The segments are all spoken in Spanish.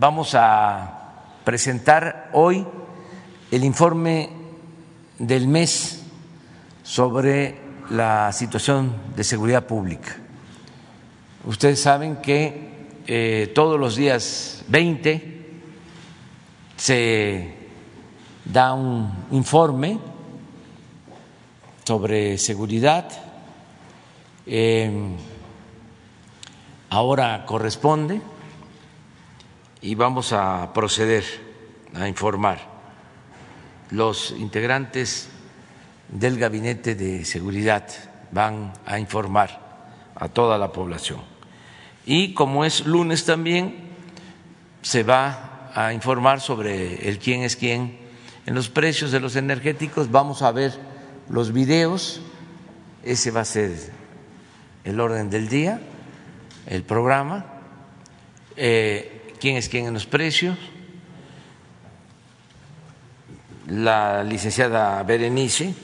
vamos a presentar hoy el informe del mes sobre la situación de seguridad pública. Ustedes saben que eh, todos los días 20 se da un informe sobre seguridad. Eh, ahora corresponde y vamos a proceder a informar los integrantes del Gabinete de Seguridad van a informar a toda la población. Y como es lunes también, se va a informar sobre el quién es quién. En los precios de los energéticos vamos a ver los videos, ese va a ser el orden del día, el programa, eh, quién es quién en los precios. La licenciada Berenice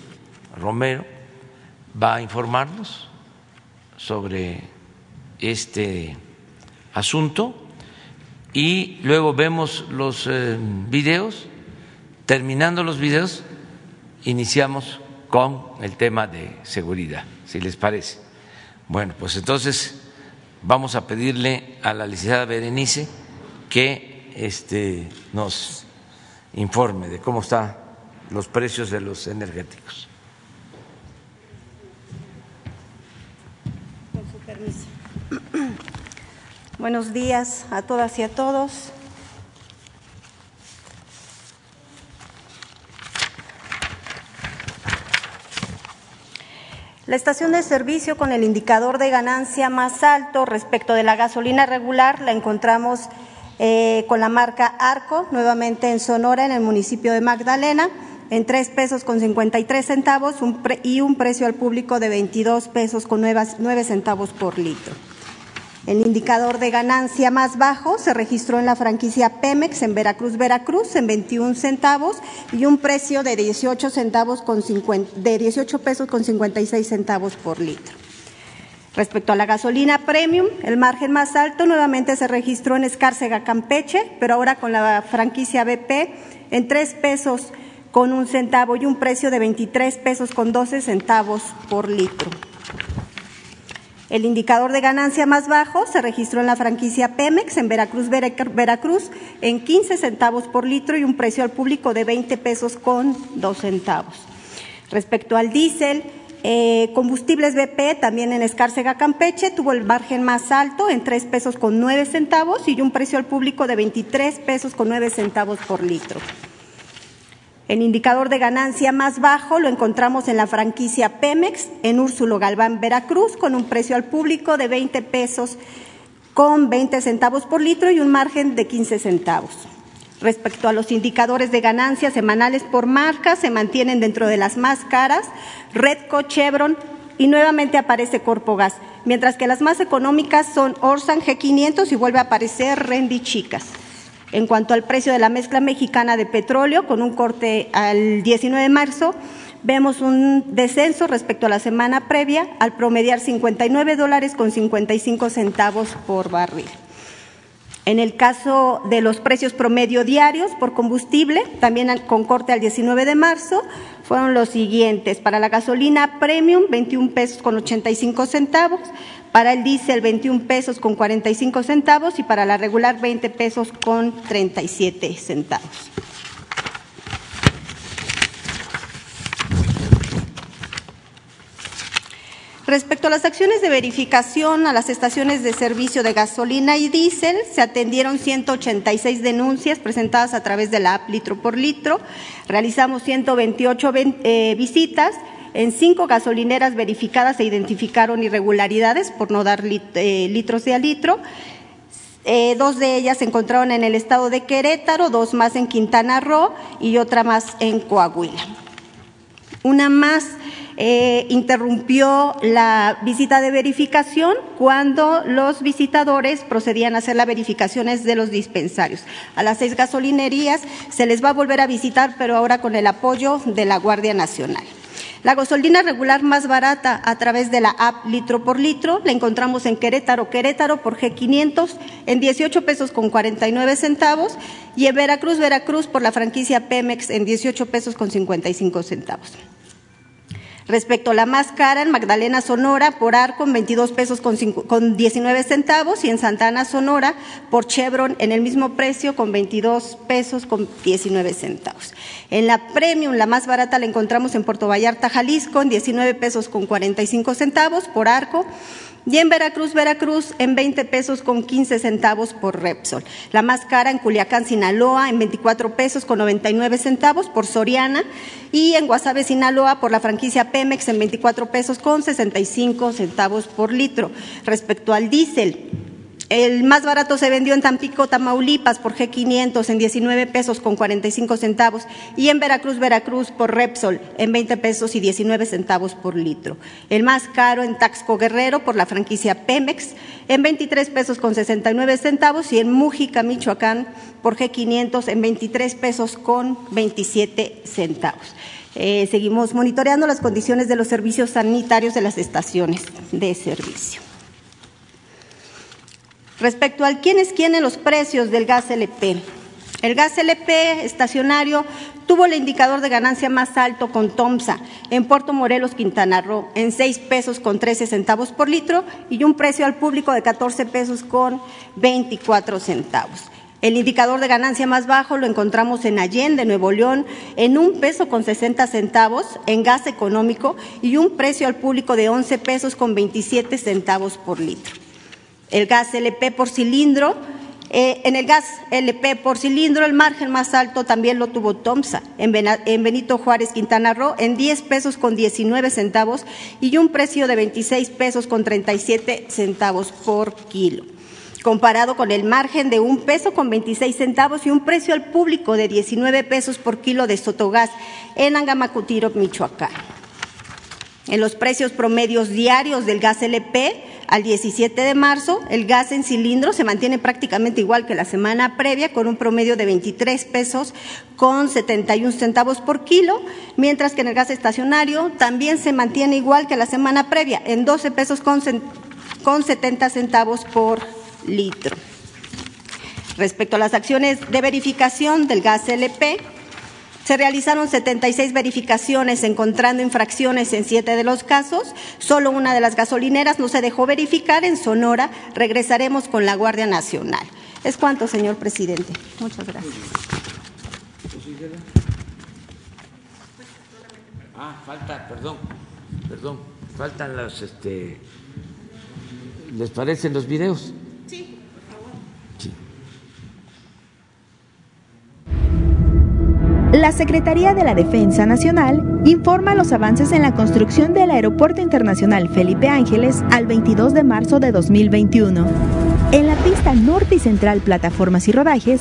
Romero va a informarnos sobre este asunto y luego vemos los eh, videos. Terminando los videos, iniciamos con el tema de seguridad, si les parece. Bueno, pues entonces vamos a pedirle a la licenciada Berenice que este, nos informe de cómo están los precios de los energéticos. Buenos días a todas y a todos. La estación de servicio con el indicador de ganancia más alto respecto de la gasolina regular la encontramos eh, con la marca Arco, nuevamente en Sonora, en el municipio de Magdalena, en tres pesos con 53 centavos y un precio al público de 22 pesos con nueve centavos por litro. El indicador de ganancia más bajo se registró en la franquicia Pemex en Veracruz, Veracruz, en 21 centavos y un precio de 18 centavos con de 18 pesos con 56 centavos por litro. Respecto a la gasolina premium, el margen más alto nuevamente se registró en Escárcega, Campeche, pero ahora con la franquicia BP en 3 pesos con un centavo y un precio de 23 pesos con 12 centavos por litro. El indicador de ganancia más bajo se registró en la franquicia Pemex en Veracruz, Veracruz, en 15 centavos por litro y un precio al público de 20 pesos con 2 centavos. Respecto al diésel, eh, combustibles BP, también en Escárcega, Campeche, tuvo el margen más alto en 3 pesos con 9 centavos y un precio al público de 23 pesos con 9 centavos por litro. El indicador de ganancia más bajo lo encontramos en la franquicia Pemex, en Úrsulo Galván, Veracruz, con un precio al público de 20 pesos con 20 centavos por litro y un margen de 15 centavos. Respecto a los indicadores de ganancia semanales por marca, se mantienen dentro de las más caras, Redco, Chevron y nuevamente aparece Corpogas, mientras que las más económicas son Orsan G500 y vuelve a aparecer Rendy Chicas. En cuanto al precio de la mezcla mexicana de petróleo, con un corte al 19 de marzo, vemos un descenso respecto a la semana previa al promediar 59 dólares con 55 centavos por barril. En el caso de los precios promedio diarios por combustible, también con corte al 19 de marzo, fueron los siguientes. Para la gasolina premium, 21 pesos con 85 centavos para el diésel 21 pesos con 45 centavos y para la regular 20 pesos con 37 centavos. Respecto a las acciones de verificación a las estaciones de servicio de gasolina y diésel, se atendieron 186 denuncias presentadas a través de la app litro por litro, realizamos 128 eh, visitas, en cinco gasolineras verificadas se identificaron irregularidades por no dar eh, litros de a litro. Eh, dos de ellas se encontraron en el estado de Querétaro, dos más en Quintana Roo y otra más en Coahuila. Una más eh, interrumpió la visita de verificación cuando los visitadores procedían a hacer las verificaciones de los dispensarios. A las seis gasolinerías se les va a volver a visitar, pero ahora con el apoyo de la Guardia Nacional. La gasolina regular más barata a través de la app litro por litro la encontramos en Querétaro, Querétaro por G500 en 18 pesos con 49 centavos y en Veracruz, Veracruz por la franquicia Pemex en 18 pesos con 55 centavos. Respecto a la más cara, en Magdalena Sonora por Arco en 22 pesos con, 19 centavos y en Santana Sonora por Chevron en el mismo precio con 22 pesos con 19 centavos. En la Premium, la más barata la encontramos en Puerto Vallarta, Jalisco en 19 pesos con 45 centavos por Arco y en Veracruz, Veracruz, en 20 pesos con 15 centavos por Repsol. La más cara en Culiacán, Sinaloa, en 24 pesos con 99 centavos por Soriana. Y en Guasave, Sinaloa, por la franquicia Pemex, en 24 pesos con 65 centavos por litro. Respecto al diésel, el más barato se vendió en Tampico, Tamaulipas por G500 en 19 pesos con 45 centavos y en Veracruz, Veracruz por Repsol en 20 pesos y 19 centavos por litro. El más caro en Taxco Guerrero por la franquicia Pemex en 23 pesos con 69 centavos y en Mújica, Michoacán por G500 en 23 pesos con 27 centavos. Eh, seguimos monitoreando las condiciones de los servicios sanitarios de las estaciones de servicio. Respecto al quién es quién en los precios del gas LP. El gas LP estacionario tuvo el indicador de ganancia más alto con Tomsa en Puerto Morelos, Quintana Roo, en 6 pesos con 13 centavos por litro y un precio al público de 14 pesos con 24 centavos. El indicador de ganancia más bajo lo encontramos en Allende, Nuevo León, en un peso con 60 centavos en gas económico y un precio al público de 11 pesos con 27 centavos por litro el gas LP por cilindro. Eh, en el gas LP por cilindro, el margen más alto también lo tuvo Tomsa, en, Benito Juárez, Quintana Roo, en 10 pesos con 19 centavos y un precio de 26 pesos con 37 centavos por kilo comparado con el margen de un peso con 26 centavos y un precio al público de 19 pesos por kilo de Sotogás en Angamacutiro, Michoacán. En los precios promedios diarios del gas LP, al 17 de marzo, el gas en cilindro se mantiene prácticamente igual que la semana previa, con un promedio de 23 pesos con 71 centavos por kilo, mientras que en el gas estacionario también se mantiene igual que la semana previa, en 12 pesos con, con 70 centavos por litro. Respecto a las acciones de verificación del gas LP, se realizaron 76 verificaciones encontrando infracciones en siete de los casos. Solo una de las gasolineras no se dejó verificar en Sonora. Regresaremos con la Guardia Nacional. Es cuanto, señor presidente. Muchas gracias. Ah, falta, perdón, perdón, faltan los, este, ¿les parecen los videos? La Secretaría de la Defensa Nacional informa los avances en la construcción del Aeropuerto Internacional Felipe Ángeles al 22 de marzo de 2021. En la pista norte y central Plataformas y Rodajes,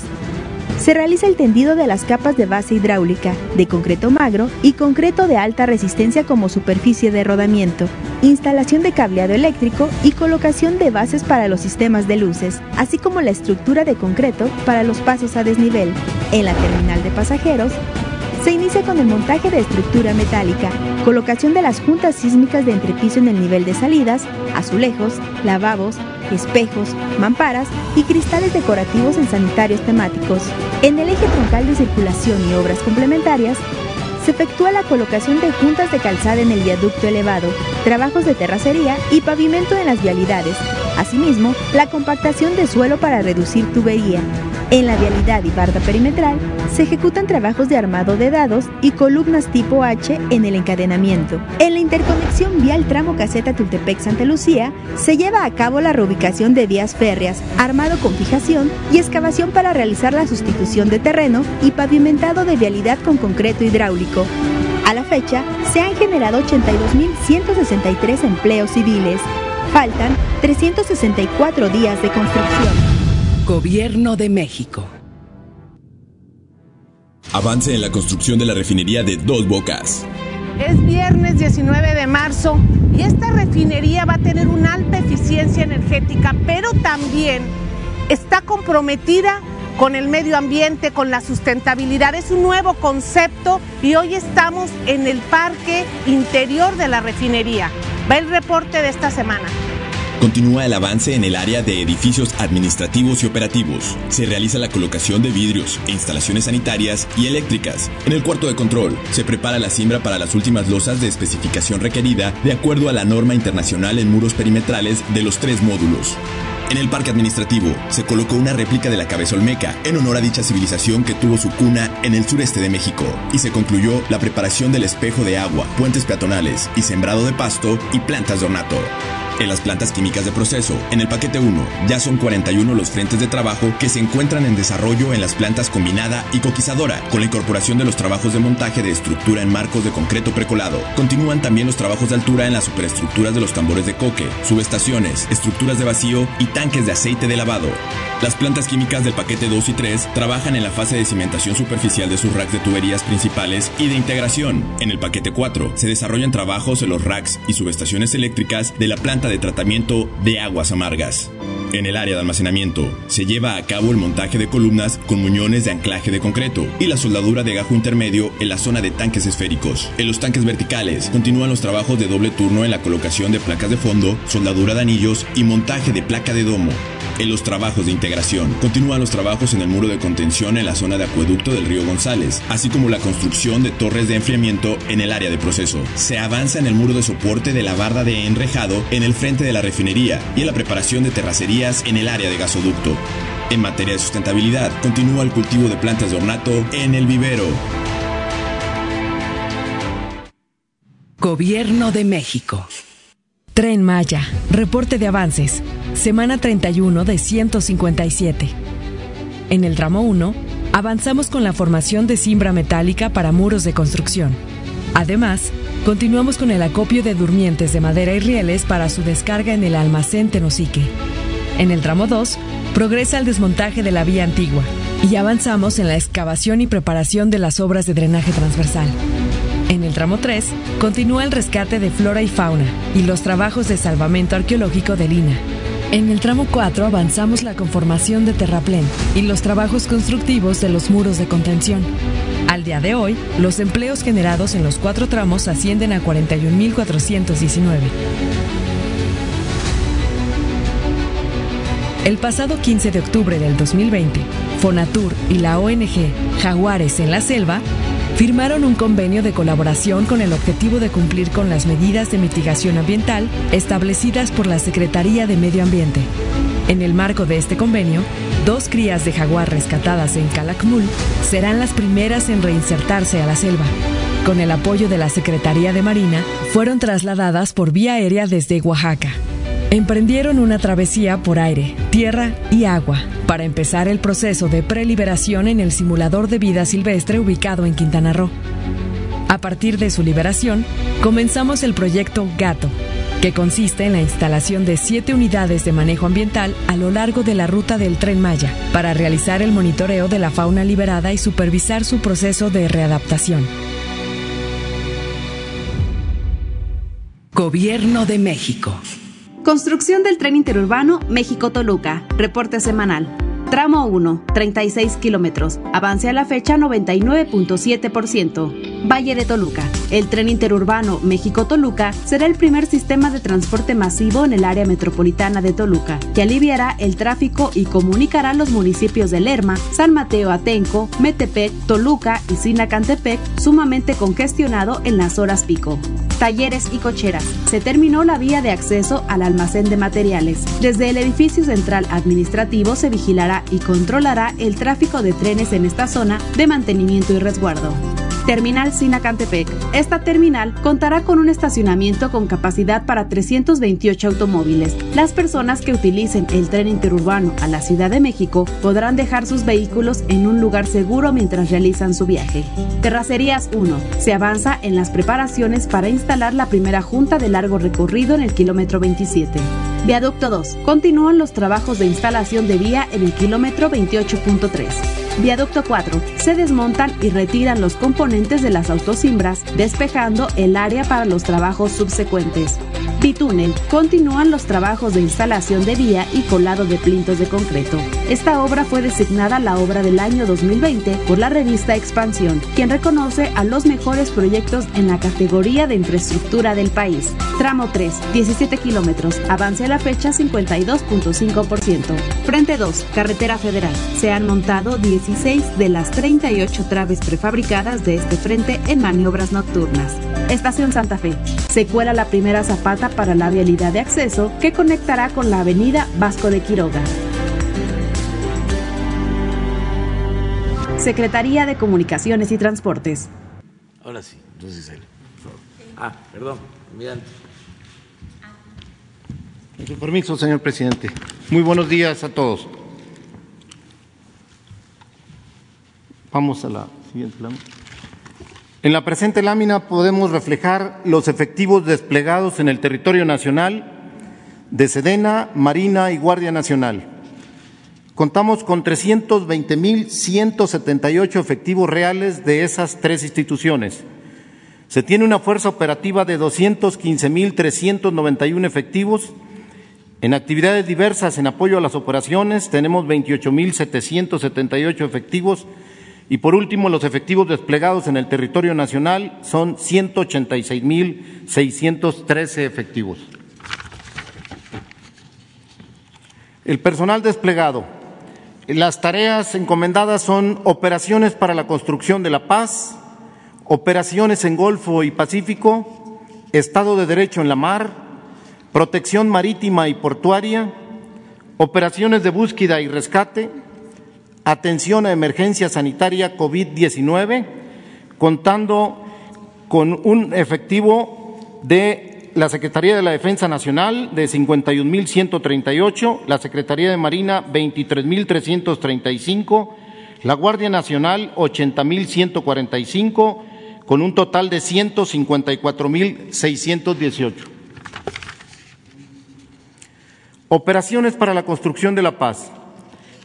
se realiza el tendido de las capas de base hidráulica, de concreto magro y concreto de alta resistencia como superficie de rodamiento, instalación de cableado eléctrico y colocación de bases para los sistemas de luces, así como la estructura de concreto para los pasos a desnivel. En la terminal de pasajeros, se inicia con el montaje de estructura metálica, colocación de las juntas sísmicas de entrepiso en el nivel de salidas, azulejos, lavabos, espejos, mamparas y cristales decorativos en sanitarios temáticos. En el eje troncal de circulación y obras complementarias, se efectúa la colocación de juntas de calzada en el viaducto elevado, trabajos de terracería y pavimento en las vialidades. Asimismo, la compactación de suelo para reducir tubería, en la vialidad y barda perimetral se ejecutan trabajos de armado de dados y columnas tipo H en el encadenamiento. En la interconexión vial tramo caseta Tultepec-Santa Lucía se lleva a cabo la reubicación de vías férreas, armado con fijación y excavación para realizar la sustitución de terreno y pavimentado de vialidad con concreto hidráulico. A la fecha, se han generado 82.163 empleos civiles. Faltan 364 días de construcción. Gobierno de México. Avance en la construcción de la refinería de Dos Bocas. Es viernes 19 de marzo y esta refinería va a tener una alta eficiencia energética, pero también está comprometida con el medio ambiente, con la sustentabilidad. Es un nuevo concepto y hoy estamos en el parque interior de la refinería. Va el reporte de esta semana. Continúa el avance en el área de edificios administrativos y operativos. Se realiza la colocación de vidrios e instalaciones sanitarias y eléctricas. En el cuarto de control se prepara la siembra para las últimas losas de especificación requerida de acuerdo a la norma internacional en muros perimetrales de los tres módulos. En el parque administrativo se colocó una réplica de la cabeza olmeca en honor a dicha civilización que tuvo su cuna en el sureste de México y se concluyó la preparación del espejo de agua, puentes peatonales y sembrado de pasto y plantas de ornato. En las plantas químicas de proceso, en el paquete 1, ya son 41 los frentes de trabajo que se encuentran en desarrollo en las plantas combinada y coquizadora, con la incorporación de los trabajos de montaje de estructura en marcos de concreto precolado. Continúan también los trabajos de altura en las superestructuras de los tambores de coque, subestaciones, estructuras de vacío y tanques de aceite de lavado. Las plantas químicas del paquete 2 y 3 trabajan en la fase de cimentación superficial de sus racks de tuberías principales y de integración. En el paquete 4 se desarrollan trabajos en los racks y subestaciones eléctricas de la planta de tratamiento de aguas amargas. En el área de almacenamiento se lleva a cabo el montaje de columnas con muñones de anclaje de concreto y la soldadura de gajo intermedio en la zona de tanques esféricos. En los tanques verticales continúan los trabajos de doble turno en la colocación de placas de fondo, soldadura de anillos y montaje de placa de domo. En los trabajos de integración, continúan los trabajos en el muro de contención en la zona de acueducto del río González, así como la construcción de torres de enfriamiento en el área de proceso. Se avanza en el muro de soporte de la barda de enrejado en el frente de la refinería y en la preparación de terracerías en el área de gasoducto. En materia de sustentabilidad, continúa el cultivo de plantas de ornato en el vivero. Gobierno de México. Tren Maya, reporte de avances, semana 31 de 157. En el tramo 1, avanzamos con la formación de cimbra metálica para muros de construcción. Además, continuamos con el acopio de durmientes de madera y rieles para su descarga en el almacén Tenosique. En el tramo 2, progresa el desmontaje de la vía antigua y avanzamos en la excavación y preparación de las obras de drenaje transversal. En el tramo 3, continúa el rescate de flora y fauna y los trabajos de salvamento arqueológico de Lina. En el tramo 4 avanzamos la conformación de terraplén y los trabajos constructivos de los muros de contención. Al día de hoy, los empleos generados en los cuatro tramos ascienden a 41.419. El pasado 15 de octubre del 2020, Fonatur y la ONG Jaguares en la Selva firmaron un convenio de colaboración con el objetivo de cumplir con las medidas de mitigación ambiental establecidas por la Secretaría de Medio Ambiente. En el marco de este convenio, dos crías de jaguar rescatadas en Calakmul serán las primeras en reinsertarse a la selva. Con el apoyo de la Secretaría de Marina, fueron trasladadas por vía aérea desde Oaxaca. Emprendieron una travesía por aire, tierra y agua para empezar el proceso de preliberación en el simulador de vida silvestre ubicado en Quintana Roo. A partir de su liberación, comenzamos el proyecto Gato, que consiste en la instalación de siete unidades de manejo ambiental a lo largo de la ruta del tren Maya para realizar el monitoreo de la fauna liberada y supervisar su proceso de readaptación. Gobierno de México. Construcción del tren interurbano México-Toluca. Reporte semanal. Tramo 1, 36 kilómetros. Avance a la fecha 99.7%. Valle de Toluca. El tren interurbano México-Toluca será el primer sistema de transporte masivo en el área metropolitana de Toluca, que aliviará el tráfico y comunicará los municipios de Lerma, San Mateo Atenco, Metepec, Toluca y Sinacantepec, sumamente congestionado en las horas pico talleres y cocheras. Se terminó la vía de acceso al almacén de materiales. Desde el edificio central administrativo se vigilará y controlará el tráfico de trenes en esta zona de mantenimiento y resguardo. Terminal Sinacantepec. Esta terminal contará con un estacionamiento con capacidad para 328 automóviles. Las personas que utilicen el tren interurbano a la Ciudad de México podrán dejar sus vehículos en un lugar seguro mientras realizan su viaje. Terracerías 1. Se avanza en las preparaciones para instalar la primera junta de largo recorrido en el kilómetro 27. Viaducto 2. Continúan los trabajos de instalación de vía en el kilómetro 28.3. Viaducto 4. Se desmontan y retiran los componentes de las autosimbras, despejando el área para los trabajos subsecuentes. Bitúnel. Continúan los trabajos de instalación de vía y colado de plintos de concreto. Esta obra fue designada la obra del año 2020 por la revista Expansión, quien reconoce a los mejores proyectos en la categoría de infraestructura del país. Tramo 3, 17 kilómetros, avance a la fecha 52.5%. Frente 2, Carretera Federal. Se han montado 16 de las 38 traves prefabricadas de este frente en maniobras nocturnas. Estación Santa Fe. Se cuela la primera zapata para la vialidad de acceso que conectará con la avenida Vasco de Quiroga. Secretaría de Comunicaciones y Transportes. Ahora sí, entonces él. Ah, perdón, mirante. Con su permiso, señor presidente. Muy buenos días a todos. Vamos a la siguiente. En la presente lámina podemos reflejar los efectivos desplegados en el territorio nacional de Sedena, Marina y Guardia Nacional. Contamos con 320.178 efectivos reales de esas tres instituciones. Se tiene una fuerza operativa de 215.391 efectivos. En actividades diversas en apoyo a las operaciones tenemos 28.778 efectivos y por último, los efectivos desplegados en el territorio nacional son 186.613 efectivos. El personal desplegado. Las tareas encomendadas son operaciones para la construcción de la paz, operaciones en Golfo y Pacífico, Estado de Derecho en la mar, protección marítima y portuaria, operaciones de búsqueda y rescate, atención a emergencia sanitaria COVID-19, contando con un efectivo de la Secretaría de la Defensa Nacional de 51.138, la Secretaría de Marina 23.335, la Guardia Nacional 80.145, con un total de 154.618. Operaciones para la construcción de la paz.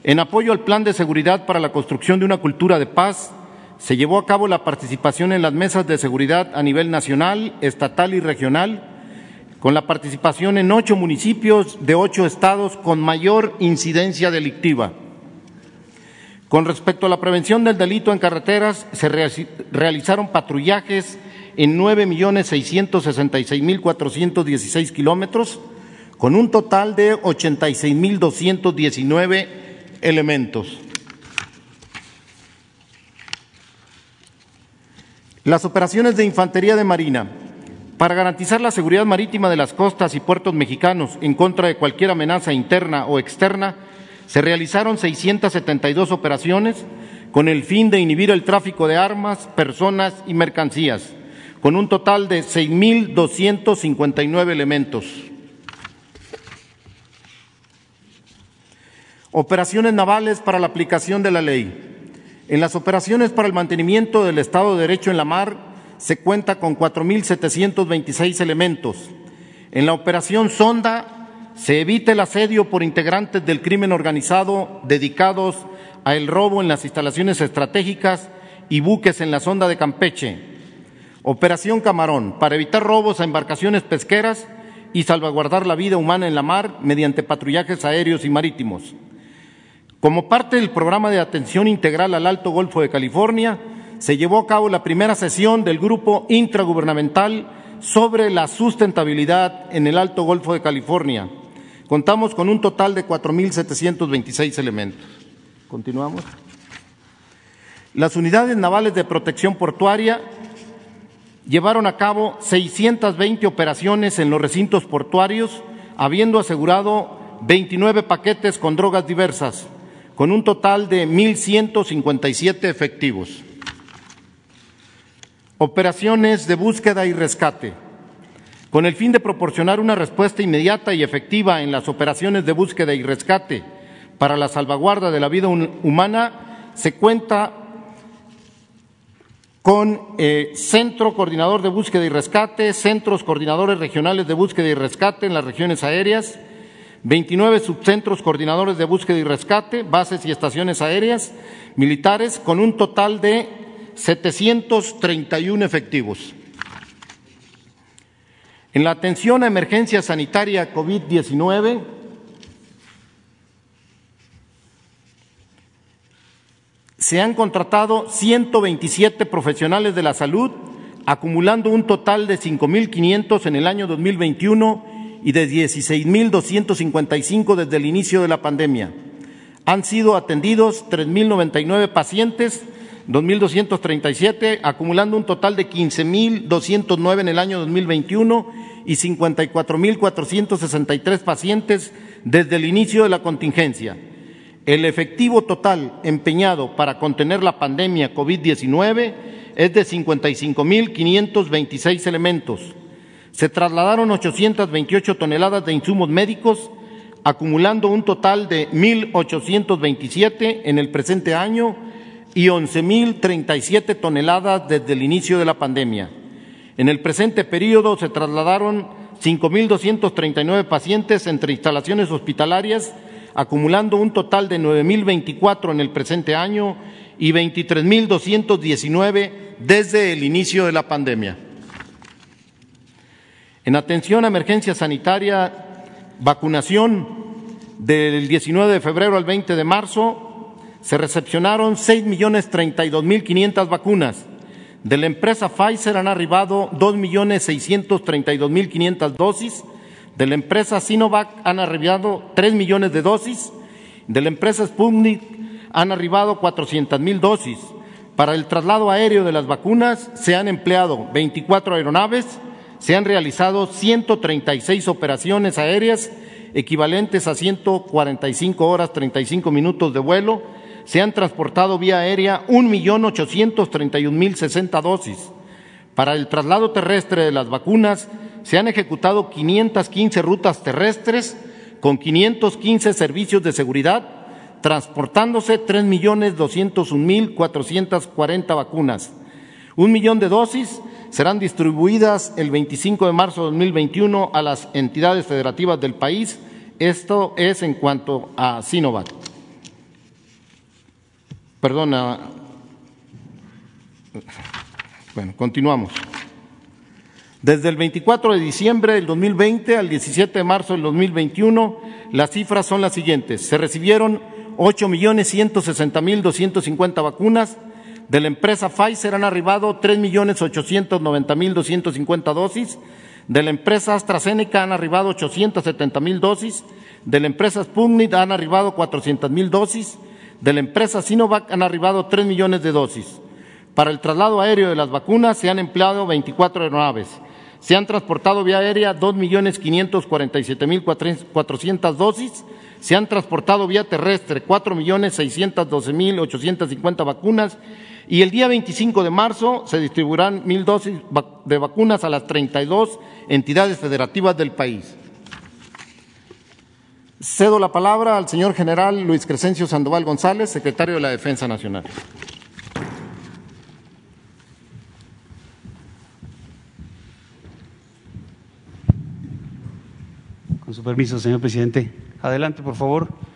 En apoyo al Plan de Seguridad para la construcción de una cultura de paz, se llevó a cabo la participación en las mesas de seguridad a nivel nacional, estatal y regional, con la participación en ocho municipios de ocho estados con mayor incidencia delictiva. Con respecto a la prevención del delito en carreteras, se realizaron patrullajes en 9.666.416 kilómetros, con un total de 86.219 elementos. Las operaciones de infantería de marina. Para garantizar la seguridad marítima de las costas y puertos mexicanos en contra de cualquier amenaza interna o externa, se realizaron 672 operaciones con el fin de inhibir el tráfico de armas, personas y mercancías, con un total de 6.259 elementos. Operaciones navales para la aplicación de la ley. En las operaciones para el mantenimiento del Estado de Derecho en la mar se cuenta con 4.726 elementos. En la operación Sonda se evita el asedio por integrantes del crimen organizado dedicados a el robo en las instalaciones estratégicas y buques en la sonda de Campeche. Operación Camarón, para evitar robos a embarcaciones pesqueras y salvaguardar la vida humana en la mar mediante patrullajes aéreos y marítimos. Como parte del programa de atención integral al Alto Golfo de California, se llevó a cabo la primera sesión del Grupo Intragubernamental sobre la sustentabilidad en el Alto Golfo de California. Contamos con un total de 4.726 elementos. Continuamos. Las unidades navales de protección portuaria llevaron a cabo 620 operaciones en los recintos portuarios, habiendo asegurado 29 paquetes con drogas diversas con un total de 1.157 efectivos. Operaciones de búsqueda y rescate. Con el fin de proporcionar una respuesta inmediata y efectiva en las operaciones de búsqueda y rescate para la salvaguarda de la vida humana, se cuenta con eh, Centro Coordinador de Búsqueda y Rescate, Centros Coordinadores Regionales de Búsqueda y Rescate en las regiones aéreas, 29 subcentros coordinadores de búsqueda y rescate, bases y estaciones aéreas militares, con un total de 731 efectivos. En la atención a emergencia sanitaria COVID-19, se han contratado 127 profesionales de la salud, acumulando un total de 5.500 en el año 2021 y de 16.255 desde el inicio de la pandemia. Han sido atendidos 3.099 pacientes, 2.237, acumulando un total de 15.209 en el año 2021 y 54.463 pacientes desde el inicio de la contingencia. El efectivo total empeñado para contener la pandemia COVID-19 es de 55.526 elementos. Se trasladaron 828 toneladas de insumos médicos, acumulando un total de 1.827 en el presente año y 11.037 toneladas desde el inicio de la pandemia. En el presente periodo se trasladaron 5.239 pacientes entre instalaciones hospitalarias, acumulando un total de 9.024 en el presente año y 23.219 desde el inicio de la pandemia. En atención a emergencia sanitaria, vacunación del 19 de febrero al 20 de marzo, se recepcionaron 6.032.500 vacunas. De la empresa Pfizer han arribado 2.632.500 dosis de la empresa Sinovac han arribado 3 millones de dosis. De la empresa Sputnik han arribado 400 mil dosis. Para el traslado aéreo de las vacunas se han empleado 24 aeronaves, se han realizado 136 operaciones aéreas equivalentes a 145 horas 35 minutos de vuelo, se han transportado vía aérea 1.831.060 dosis. Para el traslado terrestre de las vacunas se han ejecutado 515 rutas terrestres con 515 servicios de seguridad, transportándose 3.201.440 vacunas. Un millón de dosis serán distribuidas el 25 de marzo de 2021 a las entidades federativas del país. Esto es en cuanto a Sinovac. Perdona. Bueno, continuamos. Desde el 24 de diciembre del 2020 al 17 de marzo del 2021, las cifras son las siguientes. Se recibieron 8.160.250 vacunas. De la empresa Pfizer han arribado 3.890.250 dosis. De la empresa AstraZeneca han arribado 870.000 dosis. De la empresa Sputnik han arribado 400.000 dosis. De la empresa Sinovac han arribado 3 millones de dosis. Para el traslado aéreo de las vacunas se han empleado 24 aeronaves. Se han transportado vía aérea 2.547.400 dosis. Se han transportado vía terrestre 4.612.850 vacunas. Y el día 25 de marzo se distribuirán mil dosis de vacunas a las 32 entidades federativas del país. Cedo la palabra al señor general Luis Crescencio Sandoval González, secretario de la Defensa Nacional. Con su permiso, señor presidente. Adelante, por favor.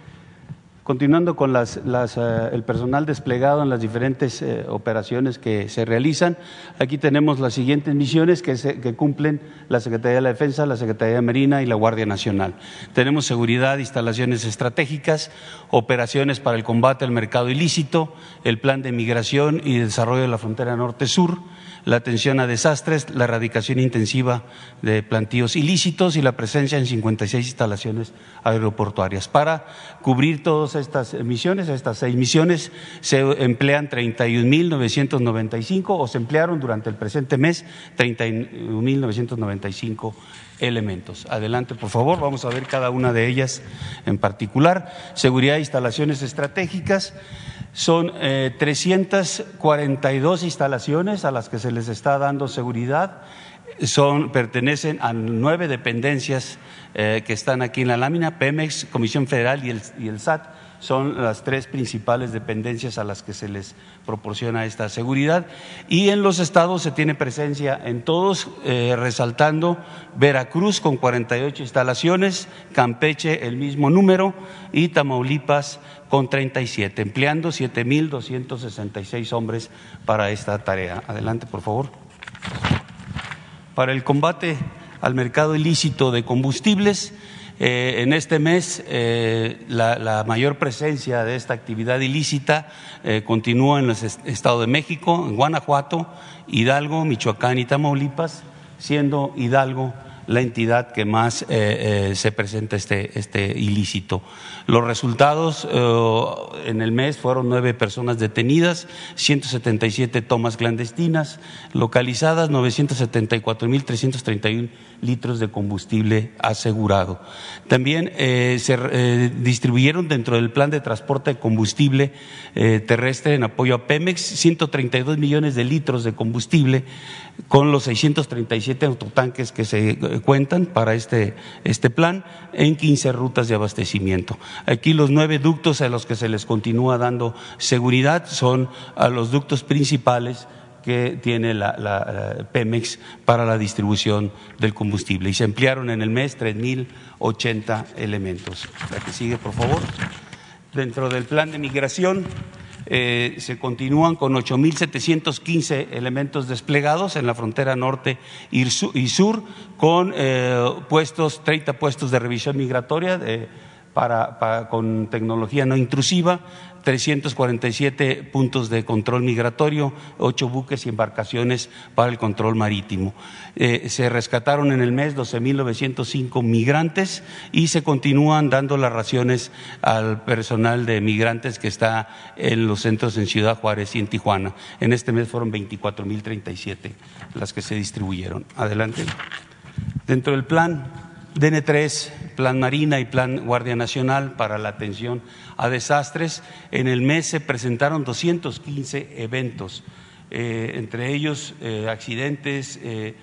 Continuando con eh, el personal desplegado en las diferentes eh, operaciones que se realizan, aquí tenemos las siguientes misiones que, que, cumplen la Secretaría de la Defensa, la Secretaría de Marina y la Guardia Nacional. Tenemos seguridad, instalaciones estratégicas, operaciones para el combate al mercado ilícito, el plan de migración y desarrollo de la frontera norte-sur, la atención a desastres, la erradicación intensiva de plantíos ilícitos y la presencia en 56 instalaciones aeroportuarias. Para cubrir todas estas misiones, estas seis misiones, se emplean 31.995 o se emplearon durante el presente mes 31.995 elementos. Adelante, por favor, vamos a ver cada una de ellas en particular. Seguridad e instalaciones estratégicas. Son eh, 342 instalaciones a las que se les está dando seguridad. Son, pertenecen a nueve dependencias eh, que están aquí en la lámina, Pemex, Comisión Federal y el, y el SAT son las tres principales dependencias a las que se les proporciona esta seguridad. Y en los estados se tiene presencia en todos, eh, resaltando Veracruz con 48 instalaciones, Campeche el mismo número y Tamaulipas con 37, empleando 7.266 hombres para esta tarea. Adelante, por favor. Para el combate al mercado ilícito de combustibles. Eh, en este mes eh, la, mayor presencia de esta actividad ilícita eh, continúa en el Estado de México, en Guanajuato, Hidalgo, Michoacán y Tamaulipas, siendo Hidalgo la entidad que más eh, eh, se presenta este, este ilícito. Los resultados eh, en el mes fueron nueve personas detenidas, 177 tomas clandestinas, localizadas 974.331 litros de combustible asegurado. También se distribuyeron dentro del plan de transporte de combustible terrestre en apoyo a Pemex 132 millones de litros de combustible con los 637 autotanques que se eh, cuentan para este, este plan en 15 rutas de abastecimiento. Aquí los nueve ductos a los que se les continúa dando seguridad son a los ductos principales que tiene la, Pemex para la distribución del combustible. Y se emplearon en el mes 3.080 elementos. La que sigue, por favor. Dentro del plan de migración, eh, se continúan con 8.715 elementos desplegados en la frontera norte y sur, con eh, puestos, 30 puestos de revisión migratoria con tecnología no intrusiva, 347 puntos de control migratorio, ocho buques y embarcaciones para el control marítimo. Eh, se rescataron en el mes 12.905 migrantes y se continúan dando las raciones al personal de migrantes que está en los centros en Ciudad Juárez y en Tijuana. En este mes fueron 24.037 las que se distribuyeron. Adelante. Dentro del plan DN3, Plan Marina y Plan Guardia Nacional para la atención a desastres. En el mes se presentaron 215 eventos, eh, entre ellos eh, accidentes, eh,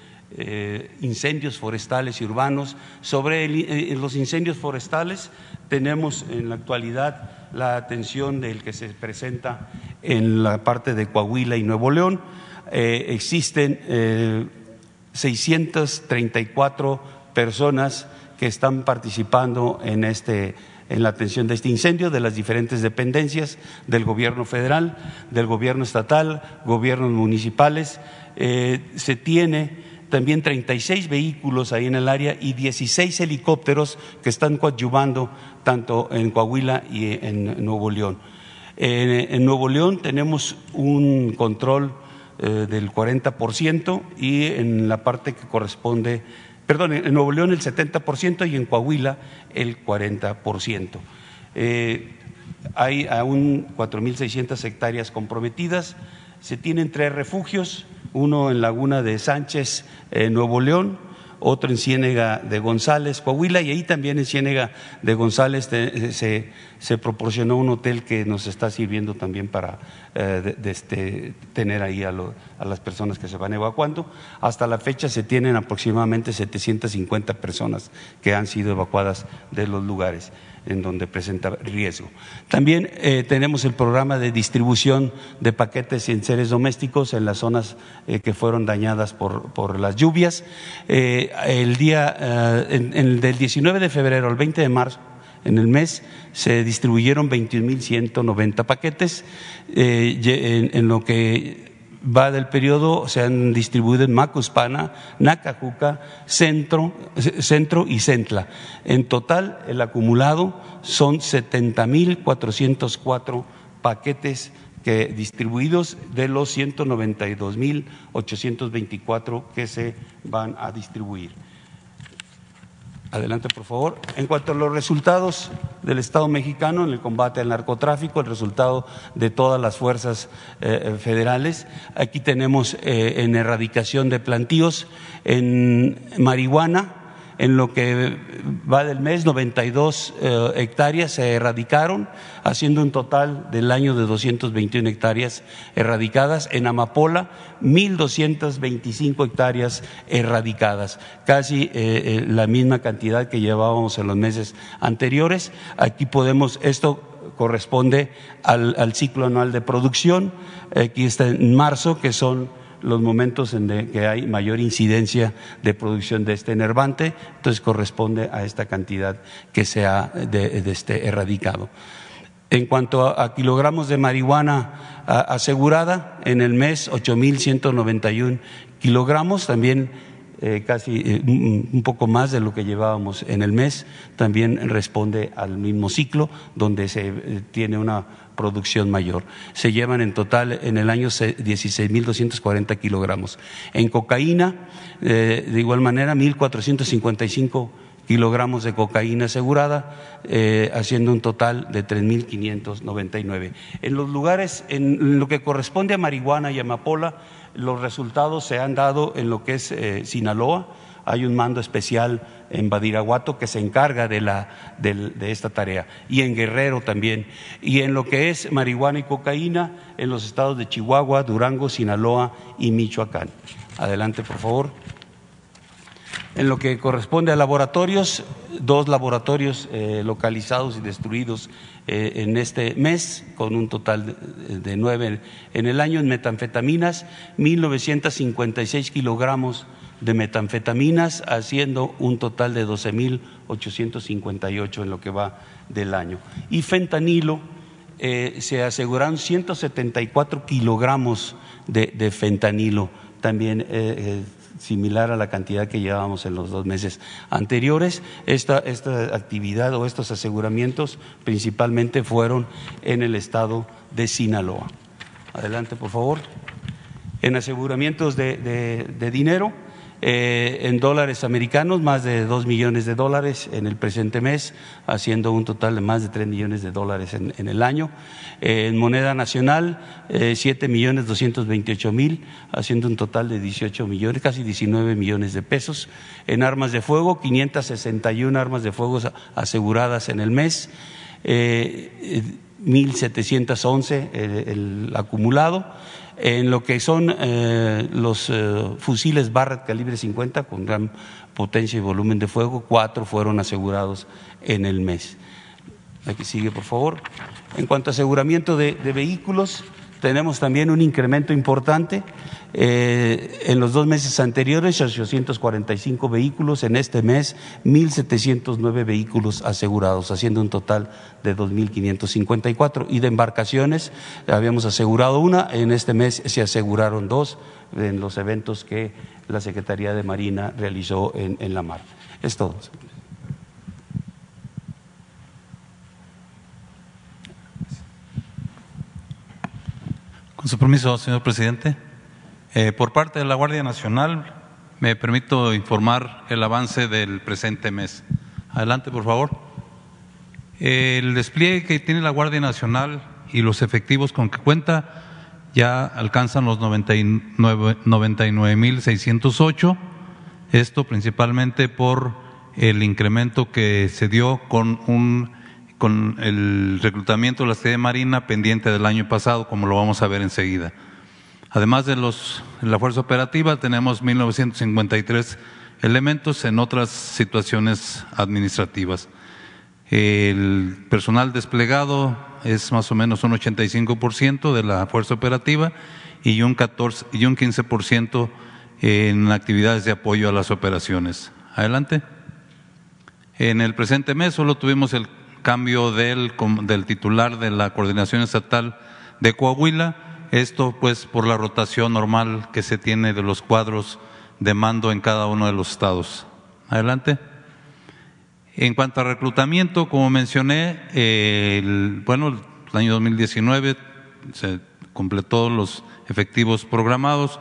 incendios forestales y urbanos. Sobre los incendios forestales tenemos en la actualidad la atención del que se presenta en la parte de Coahuila y Nuevo León. existen 634 personas que están participando en, este, en la atención de este incendio de las diferentes dependencias del gobierno federal, del gobierno estatal, gobiernos municipales. Eh, se tiene también 36 vehículos ahí en el área y 16 helicópteros que están coadyuvando tanto en Coahuila y en Nuevo León. En, Nuevo León tenemos un control eh, del 40% y en la parte que corresponde perdón, en Nuevo León el 70% y en Coahuila el 40%. Eh, hay aún 4.600 hectáreas comprometidas. Se tienen tres refugios, uno en Laguna de Sánchez, en Nuevo León, otro en Ciénega de González, Coahuila, y ahí también en Ciénega de González se, se, proporcionó un hotel que nos está sirviendo también para eh, este, tener ahí a, a, las personas que se van evacuando. Hasta la fecha se tienen aproximadamente 750 personas que han sido evacuadas de los lugares en donde presenta riesgo. También eh, tenemos el programa de distribución de paquetes en seres domésticos en las zonas eh, que fueron dañadas por, por las lluvias. Eh, el día del 19 de febrero al 20 de marzo en el mes se distribuyeron 21.190 paquetes, en, en, lo que va del periodo, se han distribuido en Macuspana, Nacajuca, Centro, Centro y Centla. En total, el acumulado son 70.404 paquetes que, distribuidos de los 192.824 que se van a distribuir. Adelante, por favor. En cuanto a los resultados del Estado mexicano en el combate al narcotráfico, el resultado de todas las fuerzas eh, eh, federales, aquí tenemos eh, en erradicación de plantíos, en marihuana, en lo que va del mes, 92 eh, hectáreas se erradicaron, haciendo un total del año de 221 hectáreas erradicadas. En Amapola, 1.225 hectáreas erradicadas, casi eh, eh, la misma cantidad que llevábamos en los meses anteriores. Aquí podemos, esto corresponde al, al ciclo anual de producción, aquí está en marzo, que son los momentos en que hay mayor incidencia de producción de este enervante, entonces corresponde a esta cantidad que se ha de, este erradicado. En cuanto a, kilogramos de marihuana asegurada, en el mes 8.191 kilogramos, también eh, casi eh, un poco más de lo que llevábamos en el mes, también responde al mismo ciclo donde se eh, tiene una producción mayor. Se llevan en total en el año 16.240 kilogramos. En cocaína, de igual manera, 1.455 kilogramos de cocaína asegurada, haciendo un total de 3.599. En los lugares, en lo que corresponde a marihuana y amapola, los resultados se han dado en lo que es eh, Sinaloa. Hay un mando especial en Badiraguato que se encarga de, la, de, esta tarea. Y en Guerrero también. Y en lo que es marihuana y cocaína, en los estados de Chihuahua, Durango, Sinaloa y Michoacán. Adelante, por favor. En lo que corresponde a laboratorios, dos laboratorios eh, localizados y destruidos eh, en este mes, con un total de, nueve en el año en metanfetaminas, 1.956 kilogramos de metanfetaminas, haciendo un total de 12.858 en lo que va del año. Y fentanilo, eh, se aseguraron 174 kilogramos de, fentanilo, también similar a la cantidad que llevábamos en los dos meses anteriores. Esta, esta actividad o estos aseguramientos principalmente fueron en el estado de Sinaloa. Adelante, por favor. En aseguramientos de, de dinero, eh, en dólares americanos, más de dos millones de dólares en el presente mes, haciendo un total de más de tres millones de dólares en, el año. Eh, en moneda nacional, eh, siete millones doscientos veintiocho mil, haciendo un total de 18 millones, casi 19 millones de pesos. En armas de fuego, 561 armas de fuego aseguradas en el mes. 1.711 el acumulado en lo que son eh, los eh, fusiles Barrett calibre 50 con gran potencia y volumen de fuego, cuatro fueron asegurados en el mes. Aquí sigue, por favor. En cuanto a aseguramiento de vehículos, tenemos también un incremento importante. Eh, en los dos meses anteriores, 845 vehículos. En este mes, 1.709 vehículos asegurados, haciendo un total de 2.554. Y de embarcaciones, habíamos asegurado una. En este mes se aseguraron dos en los eventos que la Secretaría de Marina realizó en, en la mar. Es todo. Con su permiso, señor presidente. Eh, por parte de la Guardia Nacional, me permito informar el avance del presente mes. Adelante, por favor. El despliegue que tiene la Guardia Nacional y los efectivos con que cuenta ya alcanzan los 99.608. Esto principalmente por el incremento que se dio con un con el reclutamiento de la sede marina pendiente del año pasado, como lo vamos a ver enseguida. Además de los, la fuerza operativa, tenemos 1953 elementos en otras situaciones administrativas. El personal desplegado es más o menos un 85% de la fuerza operativa y un, 14, y un 15% en actividades de apoyo a las operaciones. Adelante. En el presente mes solo tuvimos el cambio del, del titular de la Coordinación Estatal de Coahuila, esto pues por la rotación normal que se tiene de los cuadros de mando en cada uno de los estados. Adelante. En cuanto a reclutamiento, como mencioné, el, bueno, el año 2019 se completó los efectivos programados.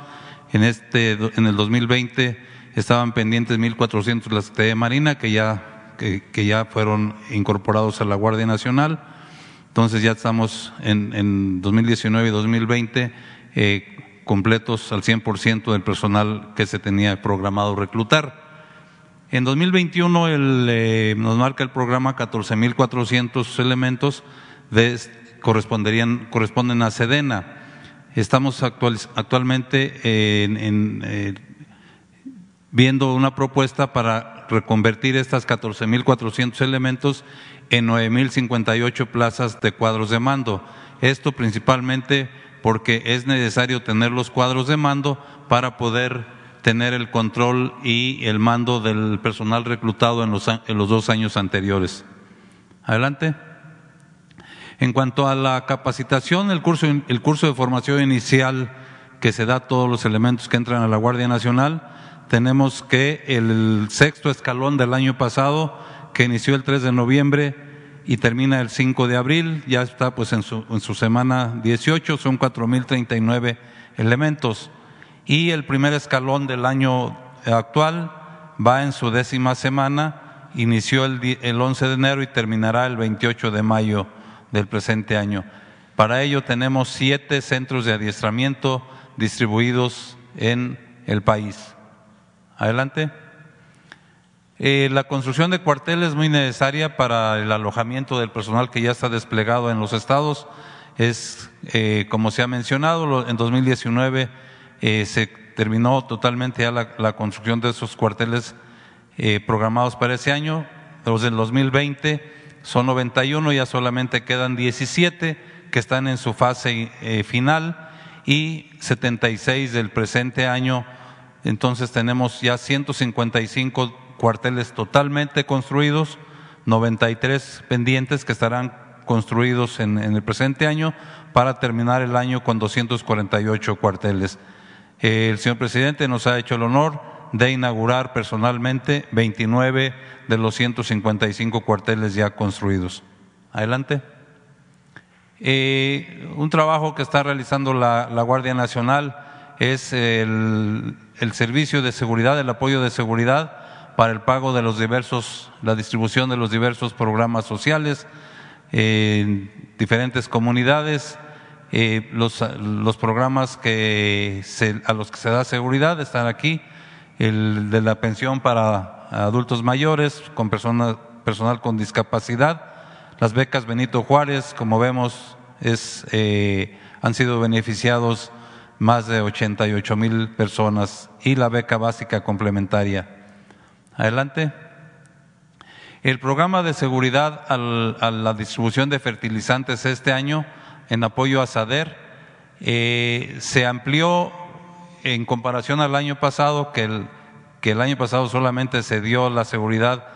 En este, en el 2020 estaban pendientes 1.400 la Secretaría de Marina, que ya que, ya fueron incorporados a la Guardia Nacional. Entonces ya estamos en, en 2019 y 2020 eh, completos al 100% del personal que se tenía programado reclutar. En 2021 el, eh, nos marca el programa 14.400 elementos de, corresponderían, corresponden a Sedena. Estamos actualmente en, eh, viendo una propuesta para reconvertir estas 14.400 elementos en 9.058 plazas de cuadros de mando. Esto principalmente porque es necesario tener los cuadros de mando para poder tener el control y el mando del personal reclutado en los, en los dos años anteriores. Adelante. En cuanto a la capacitación, el curso, el curso de formación inicial que se da a todos los elementos que entran a la Guardia Nacional tenemos que el sexto escalón del año pasado, que inició el 3 de noviembre y termina el 5 de abril, ya está pues en su, en su semana 18, son 4.039 elementos. Y el primer escalón del año actual va en su décima semana, inició el, el 11 de enero y terminará el 28 de mayo del presente año. Para ello tenemos siete centros de adiestramiento distribuidos en el país. Adelante. Eh, la construcción de cuarteles es muy necesaria para el alojamiento del personal que ya está desplegado en los estados. Es, eh, como se ha mencionado, en 2019 eh, se terminó totalmente ya la, la construcción de esos cuarteles eh, programados para ese año. Los del 2020 son 91, ya solamente quedan 17 que están en su fase final y 76 del presente año. Entonces tenemos ya 155 cuarteles totalmente construidos, 93 pendientes que estarán construidos en, el presente año para terminar el año con 248 cuarteles. El señor presidente nos ha hecho el honor de inaugurar personalmente 29 de los 155 cuarteles ya construidos. Adelante. Eh, un trabajo que está realizando la Guardia Nacional es el, el, servicio de seguridad, el apoyo de seguridad para el pago de los diversos, la distribución de los diversos programas sociales en diferentes comunidades. Eh, los, los, programas que a los que se da seguridad están aquí el de la pensión para adultos mayores, con personas, personal con discapacidad, las becas Benito Juárez, como vemos, es, eh, han sido beneficiados más de 88 mil personas y la beca básica complementaria. Adelante. El programa de seguridad al, a la distribución de fertilizantes este año, en apoyo a SADER, eh, se amplió en comparación al año pasado, que el, que el año pasado solamente se dio la seguridad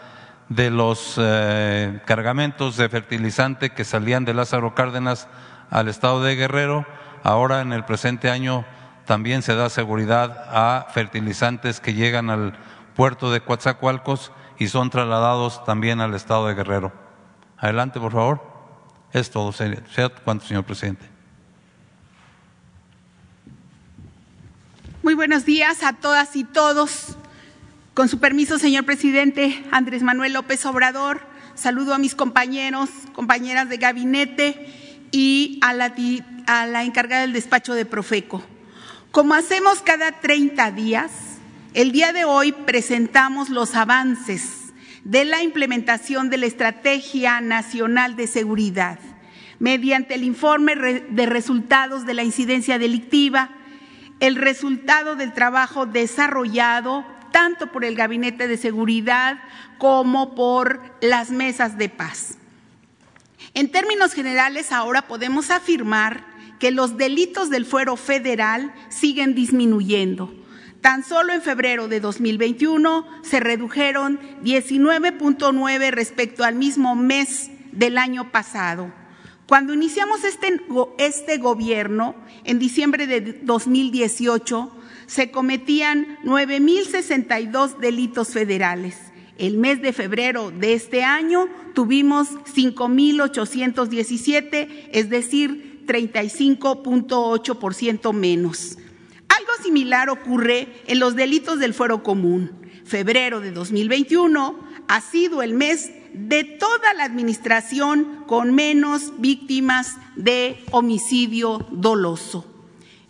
de los eh, cargamentos de fertilizante que salían de Lázaro Cárdenas al estado de Guerrero, ahora en el presente año también se da seguridad a fertilizantes que llegan al puerto de Coatzacoalcos y son trasladados también al estado de Guerrero. Adelante, por favor. Es todo. Sea cuánto, señor presidente. Muy buenos días a todas y todos. Con su permiso, señor presidente Andrés Manuel López Obrador, saludo a mis compañeros, compañeras de gabinete y a la, a la encargada del despacho de Profeco. Como hacemos cada 30 días, el día de hoy presentamos los avances de la implementación de la Estrategia Nacional de Seguridad mediante el informe de resultados de la incidencia delictiva, el resultado del trabajo desarrollado tanto por el Gabinete de Seguridad como por las mesas de paz. En términos generales, ahora podemos afirmar que los delitos del fuero federal siguen disminuyendo. Tan solo en febrero de 2021 se redujeron 19.9 respecto al mismo mes del año pasado. Cuando iniciamos este, este gobierno, en diciembre de 2018, se cometían 9.062 delitos federales. El mes de febrero de este año tuvimos 5.817, es decir, 35.8% menos. Algo similar ocurre en los delitos del fuero común. Febrero de 2021 ha sido el mes de toda la administración con menos víctimas de homicidio doloso.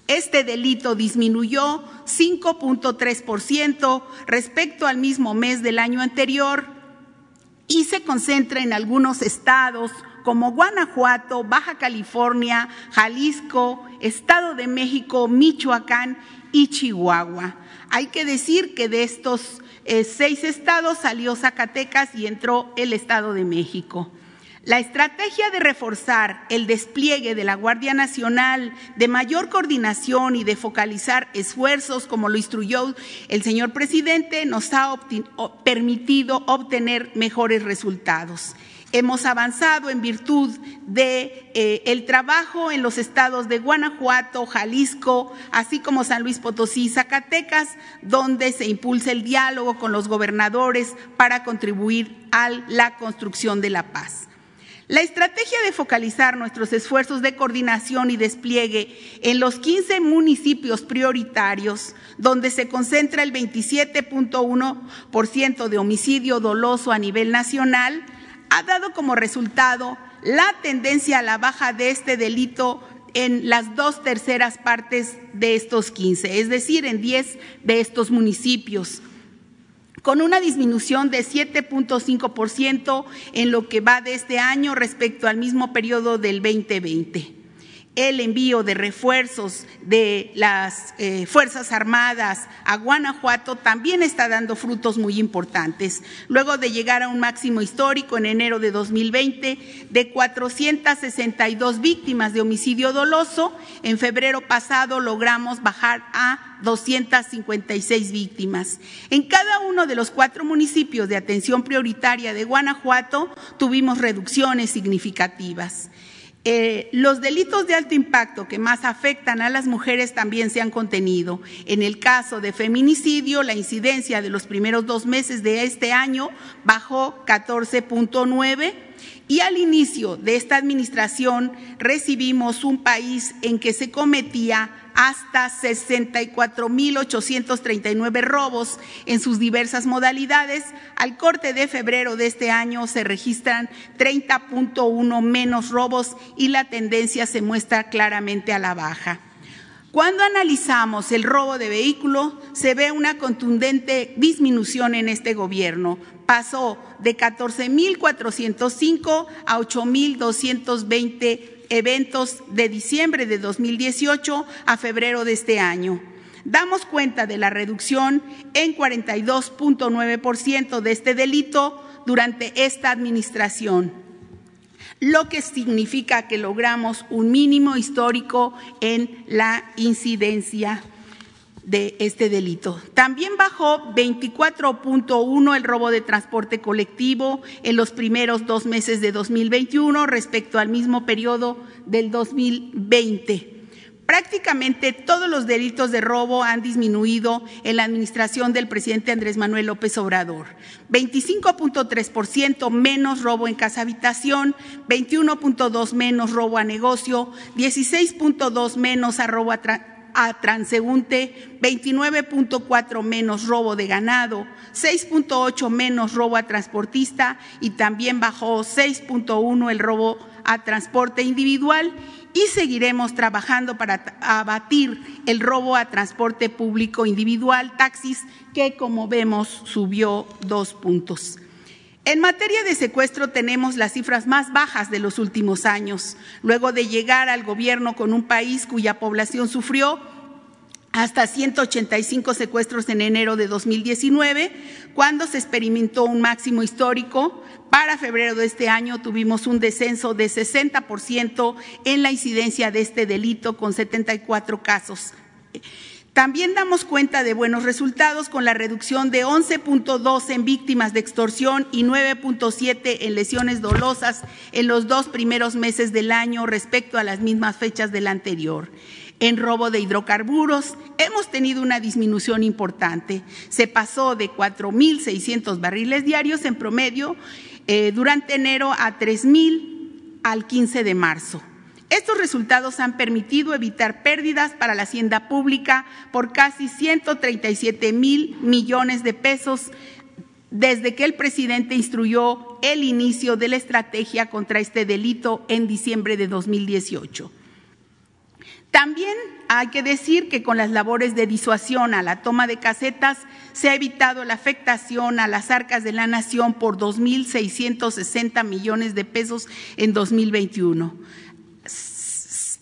Este delito disminuyó 5.3% respecto al mismo mes del año anterior y se concentra en algunos estados como Guanajuato, Baja California, Jalisco, Estado de México, Michoacán y Chihuahua. Hay que decir que de estos eh, seis estados salió Zacatecas y entró el Estado de México. La estrategia de reforzar el despliegue de la Guardia Nacional, de mayor coordinación y de focalizar esfuerzos, como lo instruyó el señor presidente, nos ha permitido obtener mejores resultados. Hemos avanzado en virtud de eh, el trabajo en los estados de Guanajuato, Jalisco, así como San Luis Potosí y Zacatecas, donde se impulsa el diálogo con los gobernadores para contribuir a la construcción de la paz. La estrategia de focalizar nuestros esfuerzos de coordinación y despliegue en los 15 municipios prioritarios, donde se concentra el 27.1% de homicidio doloso a nivel nacional, ha dado como resultado la tendencia a la baja de este delito en las dos terceras partes de estos 15, es decir, en 10 de estos municipios, con una disminución de 7.5% en lo que va de este año respecto al mismo periodo del 2020 el envío de refuerzos de las eh, Fuerzas Armadas a Guanajuato también está dando frutos muy importantes. Luego de llegar a un máximo histórico en enero de 2020 de 462 víctimas de homicidio doloso, en febrero pasado logramos bajar a 256 víctimas. En cada uno de los cuatro municipios de atención prioritaria de Guanajuato tuvimos reducciones significativas. Eh, los delitos de alto impacto que más afectan a las mujeres también se han contenido. En el caso de feminicidio, la incidencia de los primeros dos meses de este año bajó 14.9 y al inicio de esta administración recibimos un país en que se cometía hasta 64.839 robos en sus diversas modalidades. Al corte de febrero de este año se registran 30.1 menos robos y la tendencia se muestra claramente a la baja. Cuando analizamos el robo de vehículo, se ve una contundente disminución en este gobierno. Pasó de 14.405 a 8.220 eventos de diciembre de 2018 a febrero de este año. Damos cuenta de la reducción en 42.9% de este delito durante esta administración, lo que significa que logramos un mínimo histórico en la incidencia de este delito. También bajó 24.1 el robo de transporte colectivo en los primeros dos meses de 2021 respecto al mismo periodo del 2020. Prácticamente todos los delitos de robo han disminuido en la administración del presidente Andrés Manuel López Obrador. 25.3% menos robo en casa habitación, 21.2 menos robo a negocio, 16.2 menos a robo a a transeúnte, 29.4 menos robo de ganado, 6.8 menos robo a transportista y también bajó 6.1 el robo a transporte individual y seguiremos trabajando para abatir el robo a transporte público individual, taxis, que como vemos subió dos puntos. En materia de secuestro tenemos las cifras más bajas de los últimos años, luego de llegar al gobierno con un país cuya población sufrió hasta 185 secuestros en enero de 2019, cuando se experimentó un máximo histórico. Para febrero de este año tuvimos un descenso de 60% en la incidencia de este delito, con 74 casos. También damos cuenta de buenos resultados con la reducción de 11.2 en víctimas de extorsión y 9.7 en lesiones dolosas en los dos primeros meses del año respecto a las mismas fechas del anterior. En robo de hidrocarburos hemos tenido una disminución importante. Se pasó de 4.600 barriles diarios en promedio eh, durante enero a 3.000 al 15 de marzo. Estos resultados han permitido evitar pérdidas para la hacienda pública por casi 137 mil millones de pesos desde que el presidente instruyó el inicio de la estrategia contra este delito en diciembre de 2018. También hay que decir que con las labores de disuasión a la toma de casetas se ha evitado la afectación a las arcas de la nación por 2.660 millones de pesos en 2021.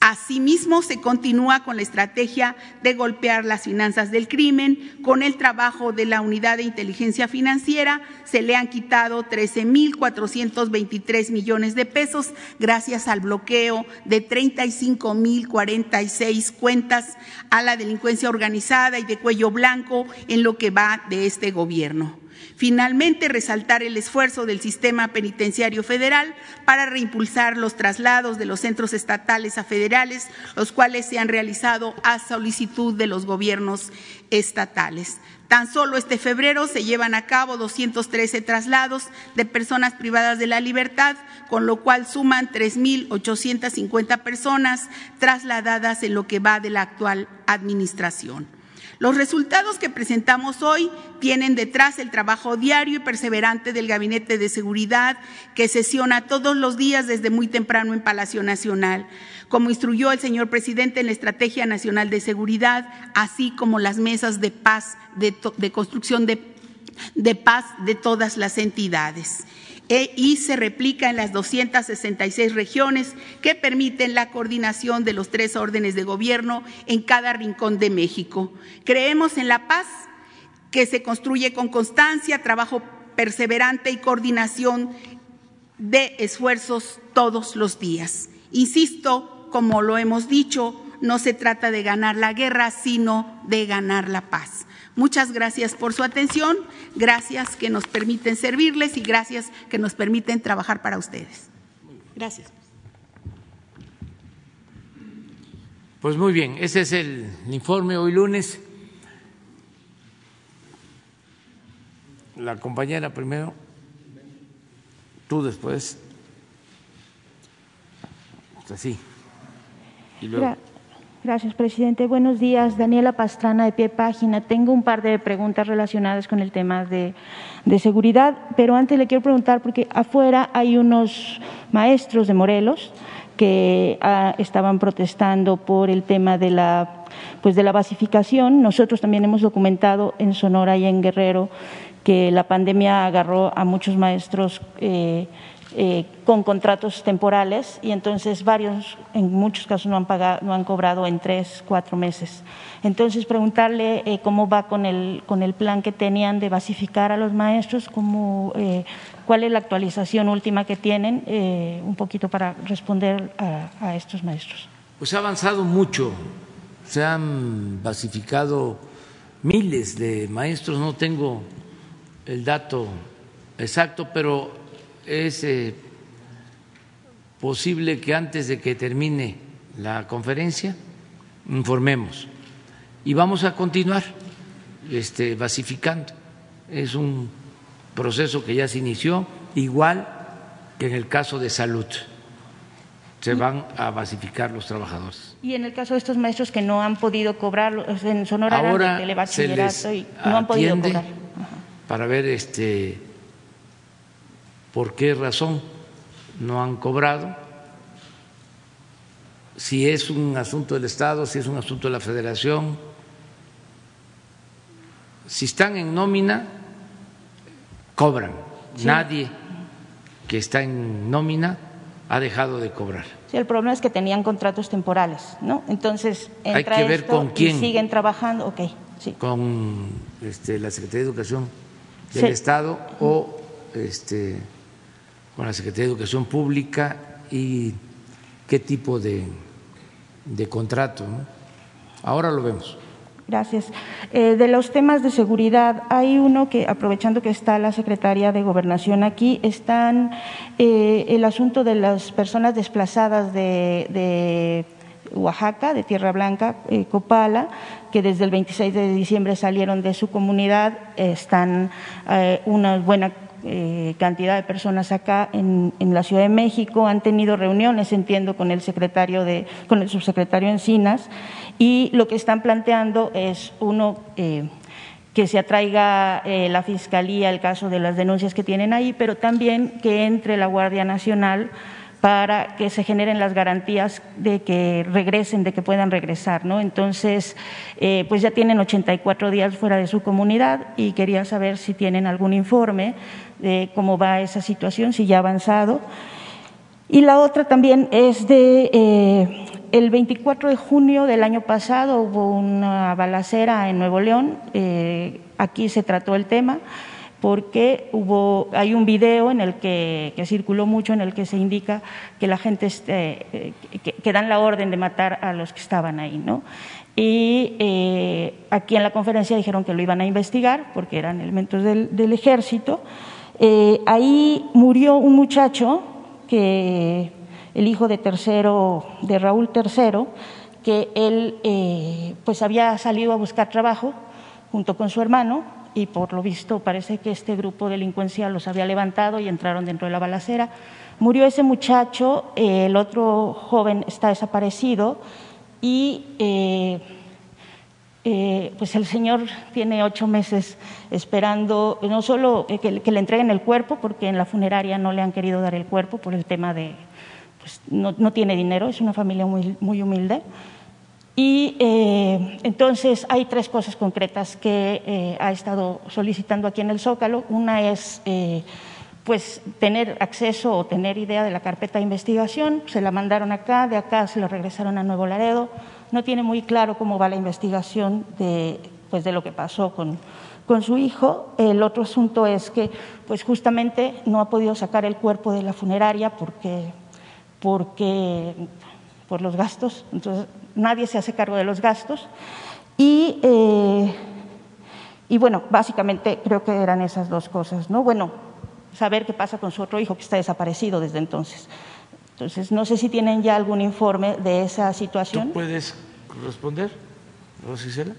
Asimismo, se continúa con la estrategia de golpear las finanzas del crimen. Con el trabajo de la Unidad de Inteligencia Financiera se le han quitado 13.423 millones de pesos gracias al bloqueo de 35.046 cuentas a la delincuencia organizada y de cuello blanco en lo que va de este gobierno. Finalmente, resaltar el esfuerzo del sistema penitenciario federal para reimpulsar los traslados de los centros estatales a federales, los cuales se han realizado a solicitud de los gobiernos estatales. Tan solo este febrero se llevan a cabo 213 traslados de personas privadas de la libertad, con lo cual suman 3.850 personas trasladadas en lo que va de la actual administración. Los resultados que presentamos hoy tienen detrás el trabajo diario y perseverante del Gabinete de Seguridad que sesiona todos los días desde muy temprano en Palacio Nacional, como instruyó el señor presidente en la Estrategia Nacional de Seguridad, así como las mesas de paz, de, construcción de paz de todas las entidades. E, y se replica en las 266 regiones que permiten la coordinación de los tres órdenes de gobierno en cada rincón de México. Creemos en la paz que se construye con constancia, trabajo perseverante y coordinación de esfuerzos todos los días. Insisto, como lo hemos dicho, no se trata de ganar la guerra, sino de ganar la paz. Muchas gracias por su atención, gracias que nos permiten servirles y gracias que nos permiten trabajar para ustedes. Gracias. Pues muy bien, ese es el informe hoy lunes. La compañera primero, tú después. Así. Y luego. Gracias, presidente. Buenos días. Daniela Pastrana, de pie página. Tengo un par de preguntas relacionadas con el tema de, de, seguridad, pero antes le quiero preguntar, porque afuera hay unos maestros de Morelos que ah, estaban protestando por el tema de la, pues de la basificación. Nosotros también hemos documentado en Sonora y en Guerrero que la pandemia agarró a muchos maestros. Eh, eh, con contratos temporales y entonces varios, en muchos casos no han, pagado, no han cobrado en tres, cuatro meses. Entonces preguntarle eh, cómo va con el, con el plan que tenían de basificar a los maestros, cómo, eh, cuál es la actualización última que tienen, eh, un poquito para responder a, a estos maestros. Pues ha avanzado mucho, se han basificado miles de maestros, no tengo el dato exacto, pero es eh, posible que antes de que termine la conferencia informemos y vamos a continuar este, basificando. Es un proceso que ya se inició, igual que en el caso de salud. Se van a basificar los trabajadores. Y en el caso de estos maestros que no han podido cobrar en Sonora Ahora se les y no han podido cobrar. Para ver este por qué razón no han cobrado, si es un asunto del Estado, si es un asunto de la Federación. Si están en nómina, cobran. Sí. Nadie que está en nómina ha dejado de cobrar. Sí, el problema es que tenían contratos temporales, ¿no? Entonces, entra Hay que ver esto con quién. y siguen trabajando, ok, sí. Con este, la Secretaría de Educación del Sí. Estado o este, con la Secretaría de Educación Pública y qué tipo de, de contrato. Ahora lo vemos. Gracias. Eh, de los temas de seguridad, hay uno que, aprovechando que está la secretaria de Gobernación aquí, están eh, el asunto de las personas desplazadas de, de Oaxaca, de Tierra Blanca, eh, Copala, que desde el 26 de diciembre salieron de su comunidad, están una buena eh, cantidad de personas acá en, en, la Ciudad de México, han tenido reuniones, entiendo, con el secretario de, con el subsecretario Encinas, y lo que están planteando es uno eh, que se atraiga eh, la fiscalía el caso de las denuncias que tienen ahí, pero también que entre la Guardia Nacional para que se generen las garantías de que regresen, de que puedan regresar, ¿no? Entonces, eh, pues ya tienen 84 días fuera de su comunidad y quería saber si tienen algún informe de cómo va esa situación, si ya ha avanzado. Y la otra también es de eh, el 24 de junio del año pasado hubo una balacera en Nuevo León, eh, aquí se trató el tema porque hubo, hay un video en el que, circuló mucho en el que se indica que la gente este, que, que, dan la orden de matar a los que estaban ahí, ¿no? Y eh, aquí en la conferencia dijeron que lo iban a investigar porque eran elementos del, del ejército. Eh, ahí murió un muchacho que el hijo de tercero de Raúl III, que él eh, pues había salido a buscar trabajo junto con su hermano y por lo visto parece que este grupo delincuencial los había levantado y entraron dentro de la balacera. Murió ese muchacho, eh, el otro joven está desaparecido y eh, eh, pues el señor tiene ocho meses esperando no solo que, que, le entreguen el cuerpo, porque en la funeraria no le han querido dar el cuerpo por el tema de, pues no, no tiene dinero, es una familia muy, muy humilde. Y eh, entonces hay tres cosas concretas que eh, ha estado solicitando aquí en el Zócalo. Una es eh, pues tener acceso o tener idea de la carpeta de investigación. Se la mandaron acá, de acá se lo regresaron a Nuevo Laredo. No tiene muy claro cómo va la investigación de, pues, de lo que pasó con, con su hijo. El otro asunto es que pues justamente no ha podido sacar el cuerpo de la funeraria porque, porque por los gastos. Entonces nadie se hace cargo de los gastos. Y, eh, y bueno, básicamente creo que eran esas dos cosas, ¿no? Bueno, saber qué pasa con su otro hijo que está desaparecido desde entonces. Entonces, no sé si tienen ya algún informe de esa situación. ¿Tú puedes responder, Rosicela?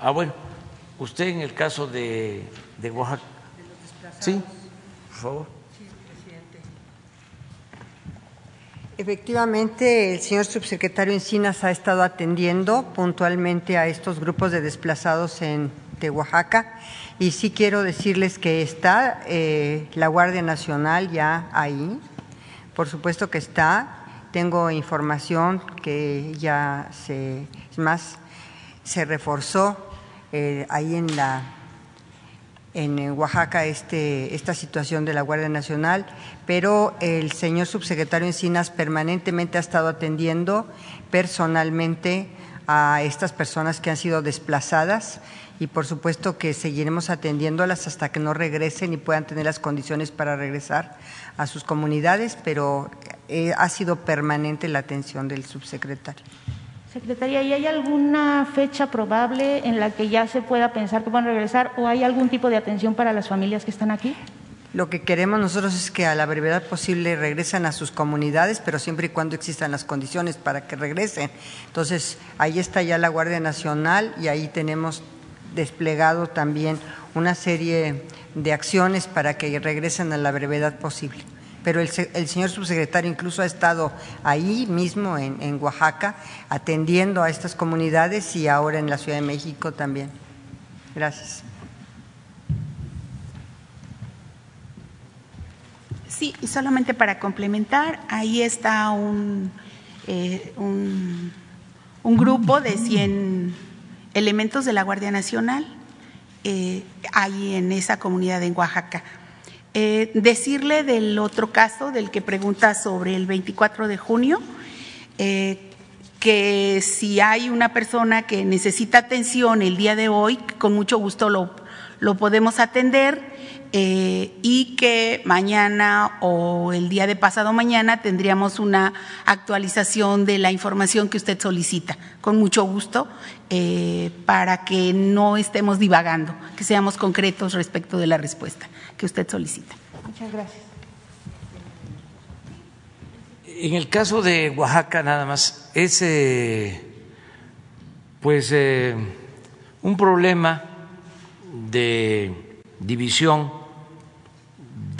Ah, bueno, usted en el caso de, de Oaxaca. Sí, por favor. Efectivamente, el señor subsecretario Encinas ha estado atendiendo puntualmente a estos grupos de desplazados en, de y sí quiero decirles que está eh, la Guardia Nacional ya ahí, por supuesto que está, tengo información que ya se, es más, se reforzó eh, ahí en la en Oaxaca este, esta situación de la Guardia Nacional, pero el señor subsecretario Encinas permanentemente ha estado atendiendo personalmente a estas personas que han sido desplazadas y por supuesto que seguiremos atendiéndolas hasta que no regresen y puedan tener las condiciones para regresar a sus comunidades, pero eh, ha sido permanente la atención del subsecretario. Secretaría, ¿y hay alguna fecha probable en la que ya se pueda pensar que van a regresar o hay algún tipo de atención para las familias que están aquí? Lo que queremos nosotros es que a la brevedad posible regresen a sus comunidades, pero siempre y cuando existan las condiciones para que regresen. Entonces, ahí está ya la Guardia Nacional y ahí tenemos desplegado también una serie de acciones para que regresen a la brevedad posible pero el, el, señor subsecretario incluso ha estado ahí mismo en, en, Oaxaca atendiendo a estas comunidades y ahora en la Ciudad de México también. Gracias. Sí, y solamente para complementar, ahí está un, eh, un, un grupo de 100 elementos de la Guardia Nacional eh, ahí en esa comunidad en Oaxaca eh, decirle del otro caso, del que pregunta sobre el 24 de junio, eh, que si hay una persona que necesita atención el día de hoy, con mucho gusto lo, lo podemos atender eh, y que mañana o el día de pasado mañana tendríamos una actualización de la información que usted solicita, con mucho gusto, eh, para que no estemos divagando, que seamos concretos respecto de la respuesta que usted solicita. Muchas gracias. En el caso de Oaxaca nada más, es eh, pues eh, un problema de división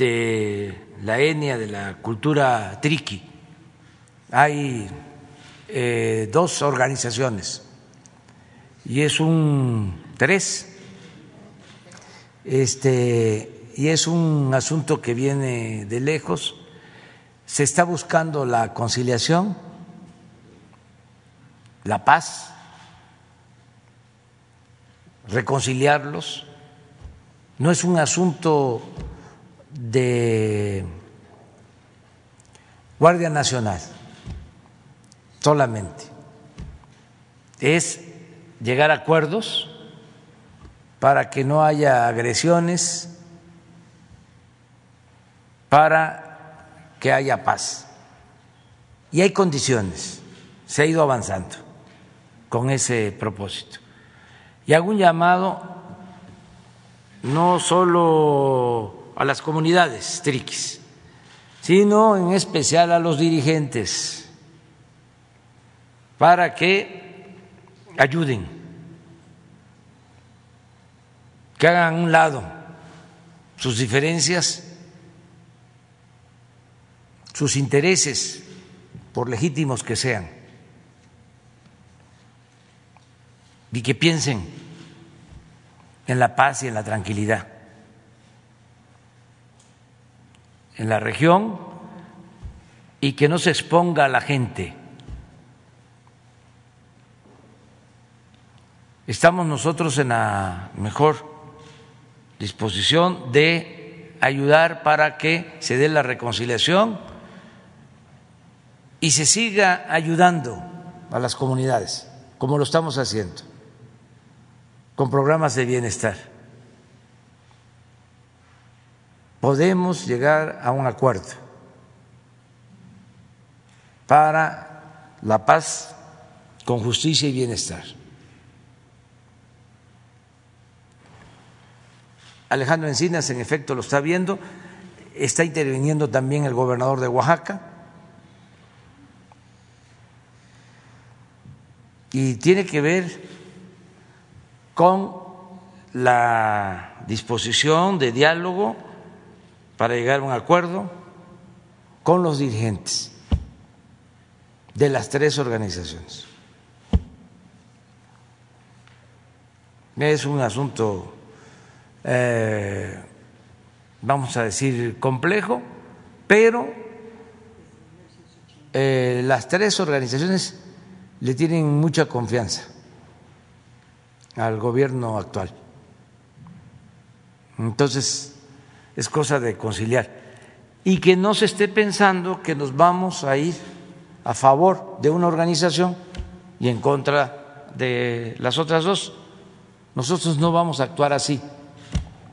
de la etnia, de la cultura triqui. Hay eh, dos organizaciones y es un tres. Este, y es un asunto que viene de lejos. Se está buscando la conciliación, la paz, reconciliarlos. No es un asunto de Guardia Nacional solamente. Es llegar a acuerdos para que no haya agresiones, para que haya paz. Y hay condiciones, se ha ido avanzando con ese propósito. Y hago un llamado no solo a las comunidades triquis, sino en especial a los dirigentes, para que ayuden, que hagan a un lado sus diferencias, sus intereses, por legítimos que sean, y que piensen en la paz y en la tranquilidad. En la región y que no se exponga a la gente. Estamos nosotros en la mejor disposición de ayudar para que se dé la reconciliación y se siga ayudando a las comunidades, como lo estamos haciendo, con programas de bienestar. Podemos llegar a un acuerdo para la paz con justicia y bienestar. Alejandro Encinas, en efecto, lo está viendo. Está interviniendo también el gobernador de Oaxaca. Y tiene que ver con la disposición de diálogo para llegar a un acuerdo con los dirigentes de las tres organizaciones. Es un asunto, eh, vamos a decir, complejo, pero eh, las tres organizaciones le tienen mucha confianza al gobierno actual. Entonces, es cosa de conciliar. Y que no se esté pensando que nos vamos a ir a favor de una organización y en contra de las otras dos. Nosotros no vamos a actuar así,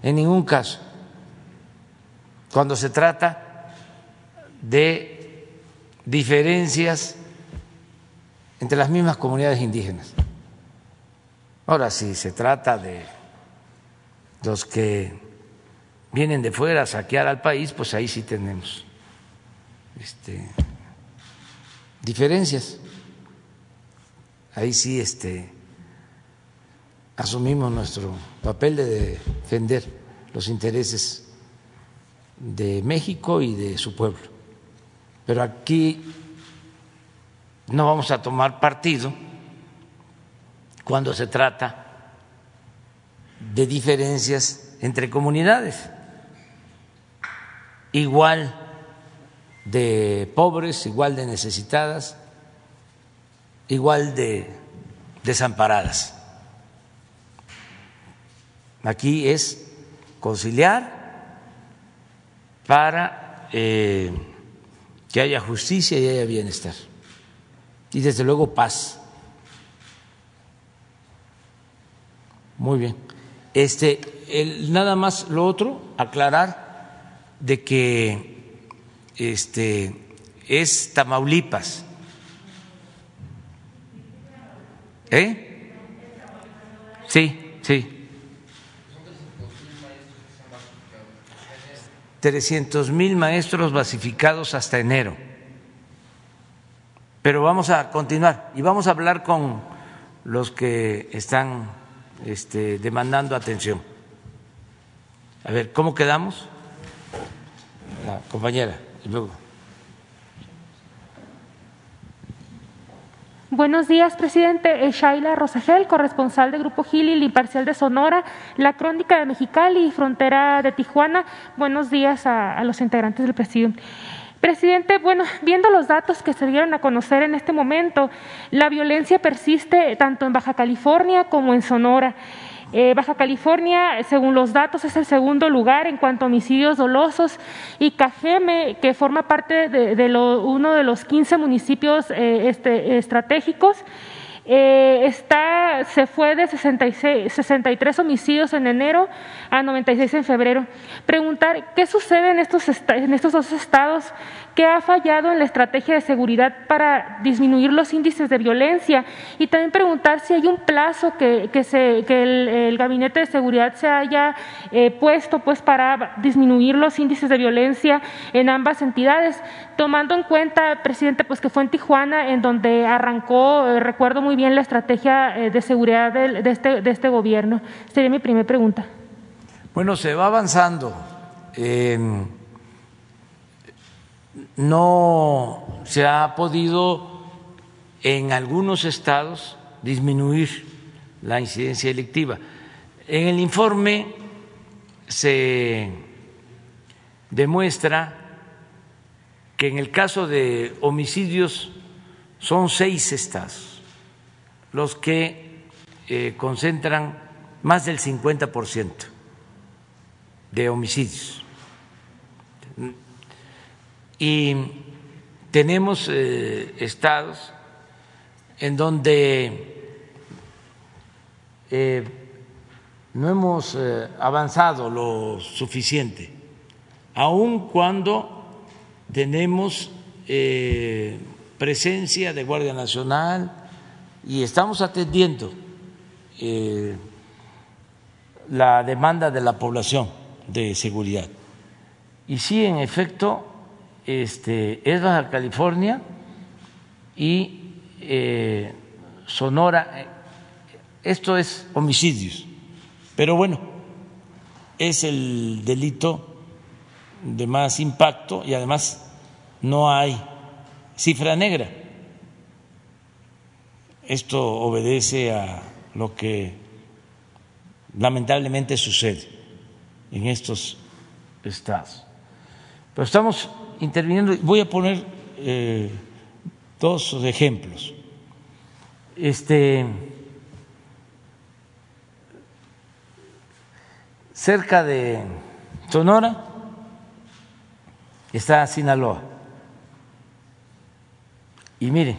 en ningún caso, cuando se trata de diferencias entre las mismas comunidades indígenas. Ahora, si se trata de los que vienen de fuera a saquear al país, pues ahí sí tenemos este, diferencias. Ahí sí este, asumimos nuestro papel de defender los intereses de México y de su pueblo. Pero aquí no vamos a tomar partido cuando se trata de diferencias entre comunidades igual de pobres, igual de necesitadas, igual de desamparadas. Aquí es conciliar para eh, que haya justicia y haya bienestar. Y desde luego paz. Muy bien. Este, el, nada más lo otro, aclarar de que este, es Tamaulipas. ¿Eh? Sí, sí. 300 mil maestros basificados hasta enero. Pero vamos a continuar y vamos a hablar con los que están este, demandando atención. A ver, ¿cómo quedamos? Compañera. Buenos días, presidente. Shaila Rosagel, corresponsal de Grupo Gili, Imparcial de Sonora, La Crónica de Mexicali y Frontera de Tijuana. Buenos días a, los integrantes del presidio. Presidente, bueno, viendo los datos que se dieron a conocer en este momento, la violencia persiste tanto en Baja California como en Sonora. Eh, Baja California, según los datos, es el segundo lugar en cuanto a homicidios dolosos y Cajeme, que forma parte de, uno de los 15 municipios eh, este, estratégicos, eh, está se fue de 66, 63 homicidios en enero a 96 en febrero. Preguntar qué sucede en estos dos estados, qué ha fallado en la estrategia de seguridad para disminuir los índices de violencia y también preguntar si hay un plazo que, que, que el, Gabinete de Seguridad se haya eh, puesto pues, para disminuir los índices de violencia en ambas entidades, tomando en cuenta, presidente, pues que fue en Tijuana en donde arrancó, eh, recuerdo muy bien la estrategia eh, de seguridad de, este, de este gobierno. Sería mi primera pregunta. Bueno, se va avanzando. No se ha podido en algunos estados disminuir la incidencia delictiva. En el informe se demuestra que en el caso de homicidios son seis estados los que eh, concentran más del 50% de homicidios. Y tenemos eh, estados en donde eh, no hemos avanzado lo suficiente, aun cuando tenemos presencia de Guardia Nacional y estamos atendiendo eh, la demanda de la población de seguridad. Y sí, en efecto, este, es Baja California y eh, Sonora. Esto es homicidios, pero bueno, es el delito de más impacto y además no hay cifra negra. Esto obedece a lo que lamentablemente sucede en estos estados. Pero estamos interviniendo, voy a poner eh, dos ejemplos. Este, cerca de Sonora está Sinaloa. Y mire,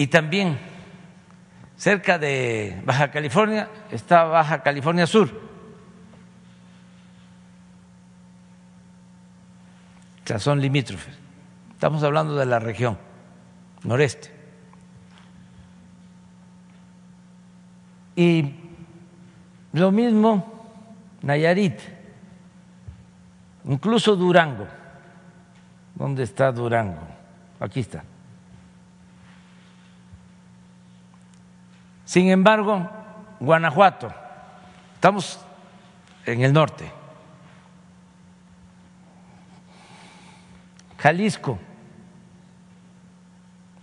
y también cerca de Baja California está Baja California Sur. O sea, son limítrofes. Estamos hablando de la región noreste. Y lo mismo Nayarit, incluso Durango. ¿Dónde está Durango? Aquí está. Sin embargo, Guanajuato, estamos en el norte, Jalisco,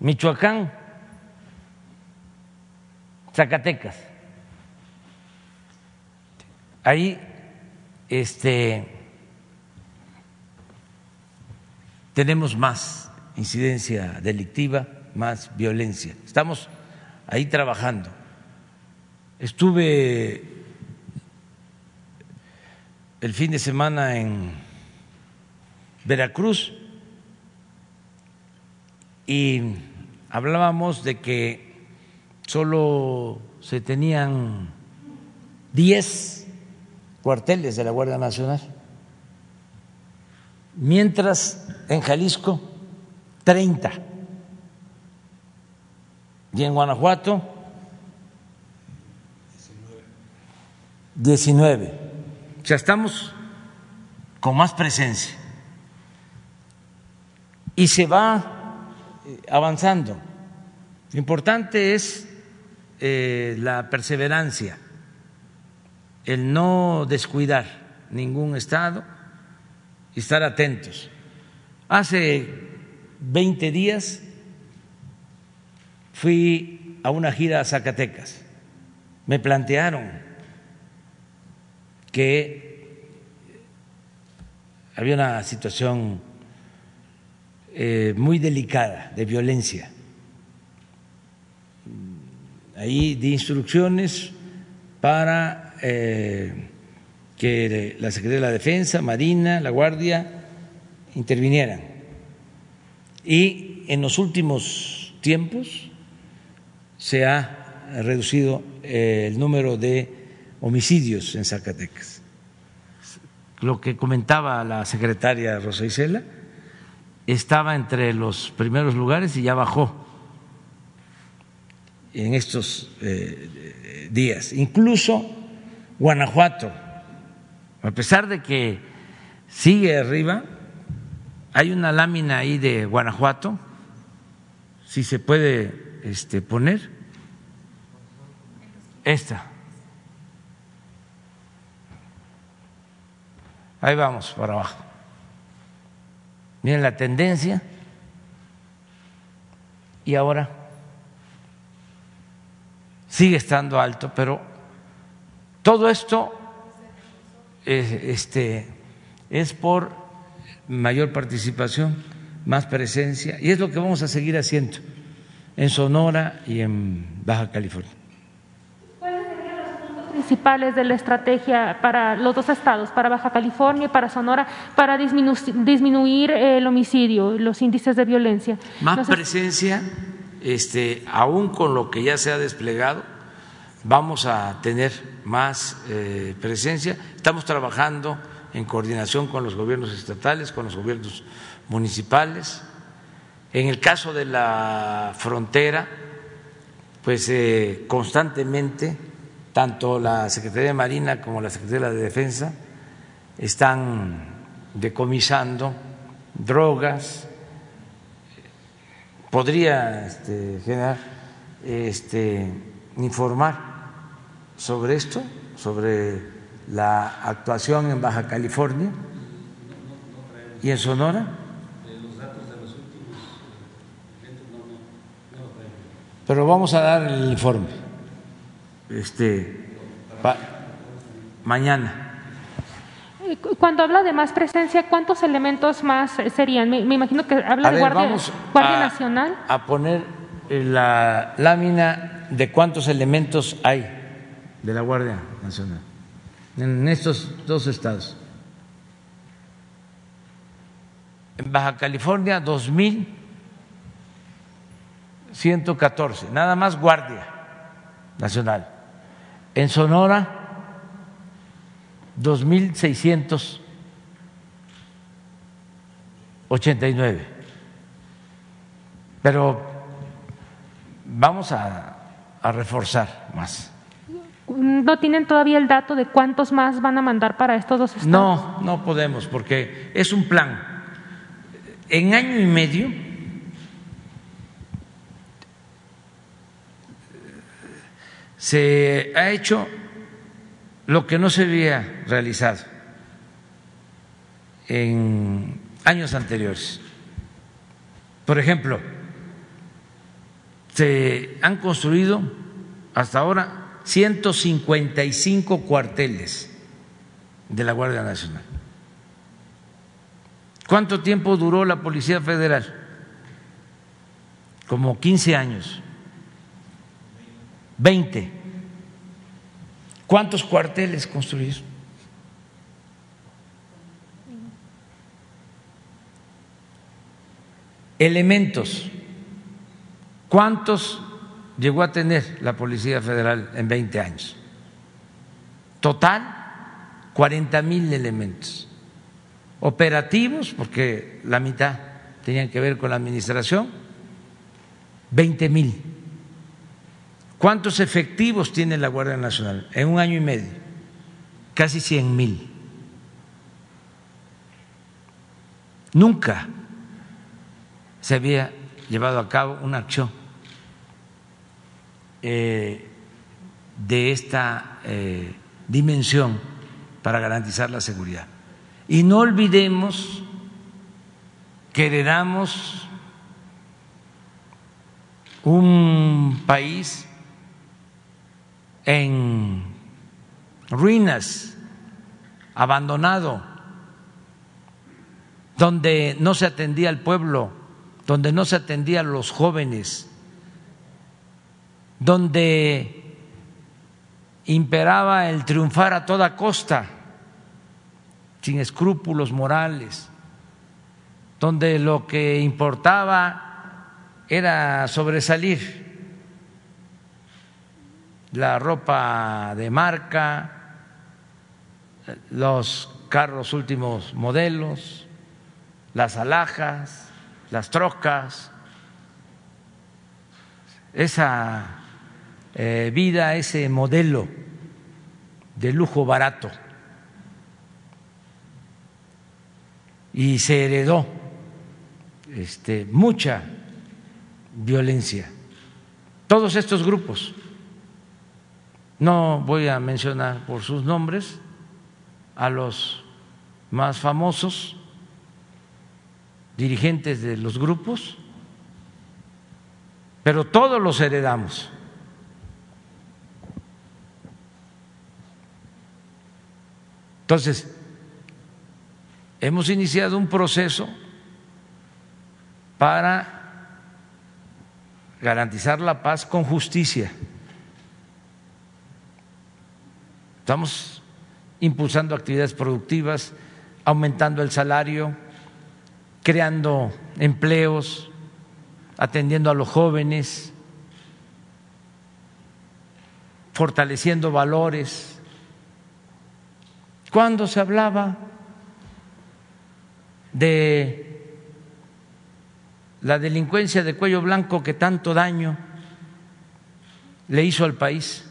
Michoacán, Zacatecas. Ahí este, tenemos más incidencia delictiva, más violencia. Estamos ahí trabajando. Estuve el fin de semana en Veracruz y hablábamos de que solo se tenían 10 cuarteles de la Guardia Nacional, mientras en Jalisco 30 y en Guanajuato 19. O sea, estamos con más presencia y se va eh, avanzando. Lo importante es eh, la perseverancia el no descuidar ningún Estado y estar atentos. Hace 20 días fui a una gira a Zacatecas. Me plantearon que había una situación eh, muy delicada de violencia. Ahí di instrucciones para eh, que la Secretaría de la Defensa, Marina, la Guardia intervinieran. Y en los últimos tiempos se ha reducido el número de homicidios en Zacatecas. Lo que comentaba la secretaria Rosa Isela, estaba entre los primeros lugares y ya bajó en estos eh, días. Incluso Guanajuato, a pesar de que sigue arriba, hay una lámina ahí de Guanajuato, si se puede este, poner, esta. Ahí vamos para abajo. Miren la tendencia. Y ahora sigue estando alto, pero todo esto este, es por mayor participación, más presencia, y es lo que vamos a seguir haciendo en Sonora y en Baja California principales de la estrategia para los dos estados, para Baja California y para Sonora, para disminuir el homicidio, los índices de violencia? Más presencia, este, aún con lo que ya se ha desplegado, vamos a tener más eh, presencia. Estamos trabajando en coordinación con los gobiernos estatales, con los gobiernos municipales. En el caso de la frontera, pues eh, constantemente tanto la Secretaría de Marina como la Secretaría de Defensa están decomisando drogas. Podría este, este, informar sobre esto, sobre la actuación en Baja California y en Sonora. Pero vamos a dar el informe este, mañana. Cuando habla de más presencia, ¿cuántos elementos más serían? Me, imagino que habla de Guardia, Nacional. A poner la lámina de cuántos elementos hay de la Guardia Nacional en estos dos estados. En Baja California, 2.114, nada más Guardia Nacional. En Sonora, 2.689. Pero vamos a, a reforzar más. ¿No tienen todavía el dato de cuántos más van a mandar para estos dos estados? No, no podemos, porque es un plan. En año y medio se ha hecho lo que no se había realizado en años anteriores. Por ejemplo, se han construido hasta ahora 155 cuarteles de la Guardia Nacional. ¿Cuánto tiempo duró la Policía Federal? Como 15 años. 20. ¿Cuántos cuarteles construyeron? Elementos. ¿Cuántos llegó a tener la Policía Federal en 20 años? Total, 40 mil elementos. Operativos, porque la mitad tenían que ver con la administración, 20 mil. ¿Cuántos efectivos tiene la Guardia Nacional? En un año y medio, casi 100 mil. Nunca se había llevado a cabo una acción eh, de esta eh, dimensión para garantizar la seguridad. Y no olvidemos que heredamos un país en ruinas, abandonado, donde no se atendía al pueblo, donde no se atendía a los jóvenes, donde imperaba el triunfar a toda costa sin escrúpulos morales, donde lo que importaba era sobresalir, la ropa de marca, los carros últimos modelos, las alhajas, las trocas, esa eh, vida, ese modelo de lujo barato. Y se heredó este, mucha violencia. Todos estos grupos, no voy a mencionar por sus nombres a los más famosos dirigentes de los grupos, pero todos los heredamos. Entonces, hemos iniciado un proceso para garantizar la paz con justicia. Estamos impulsando actividades productivas, aumentando el salario, creando empleos, atendiendo a los jóvenes, fortaleciendo valores. ¿Cuándo se hablaba de la delincuencia de cuello blanco que tanto daño le hizo al país?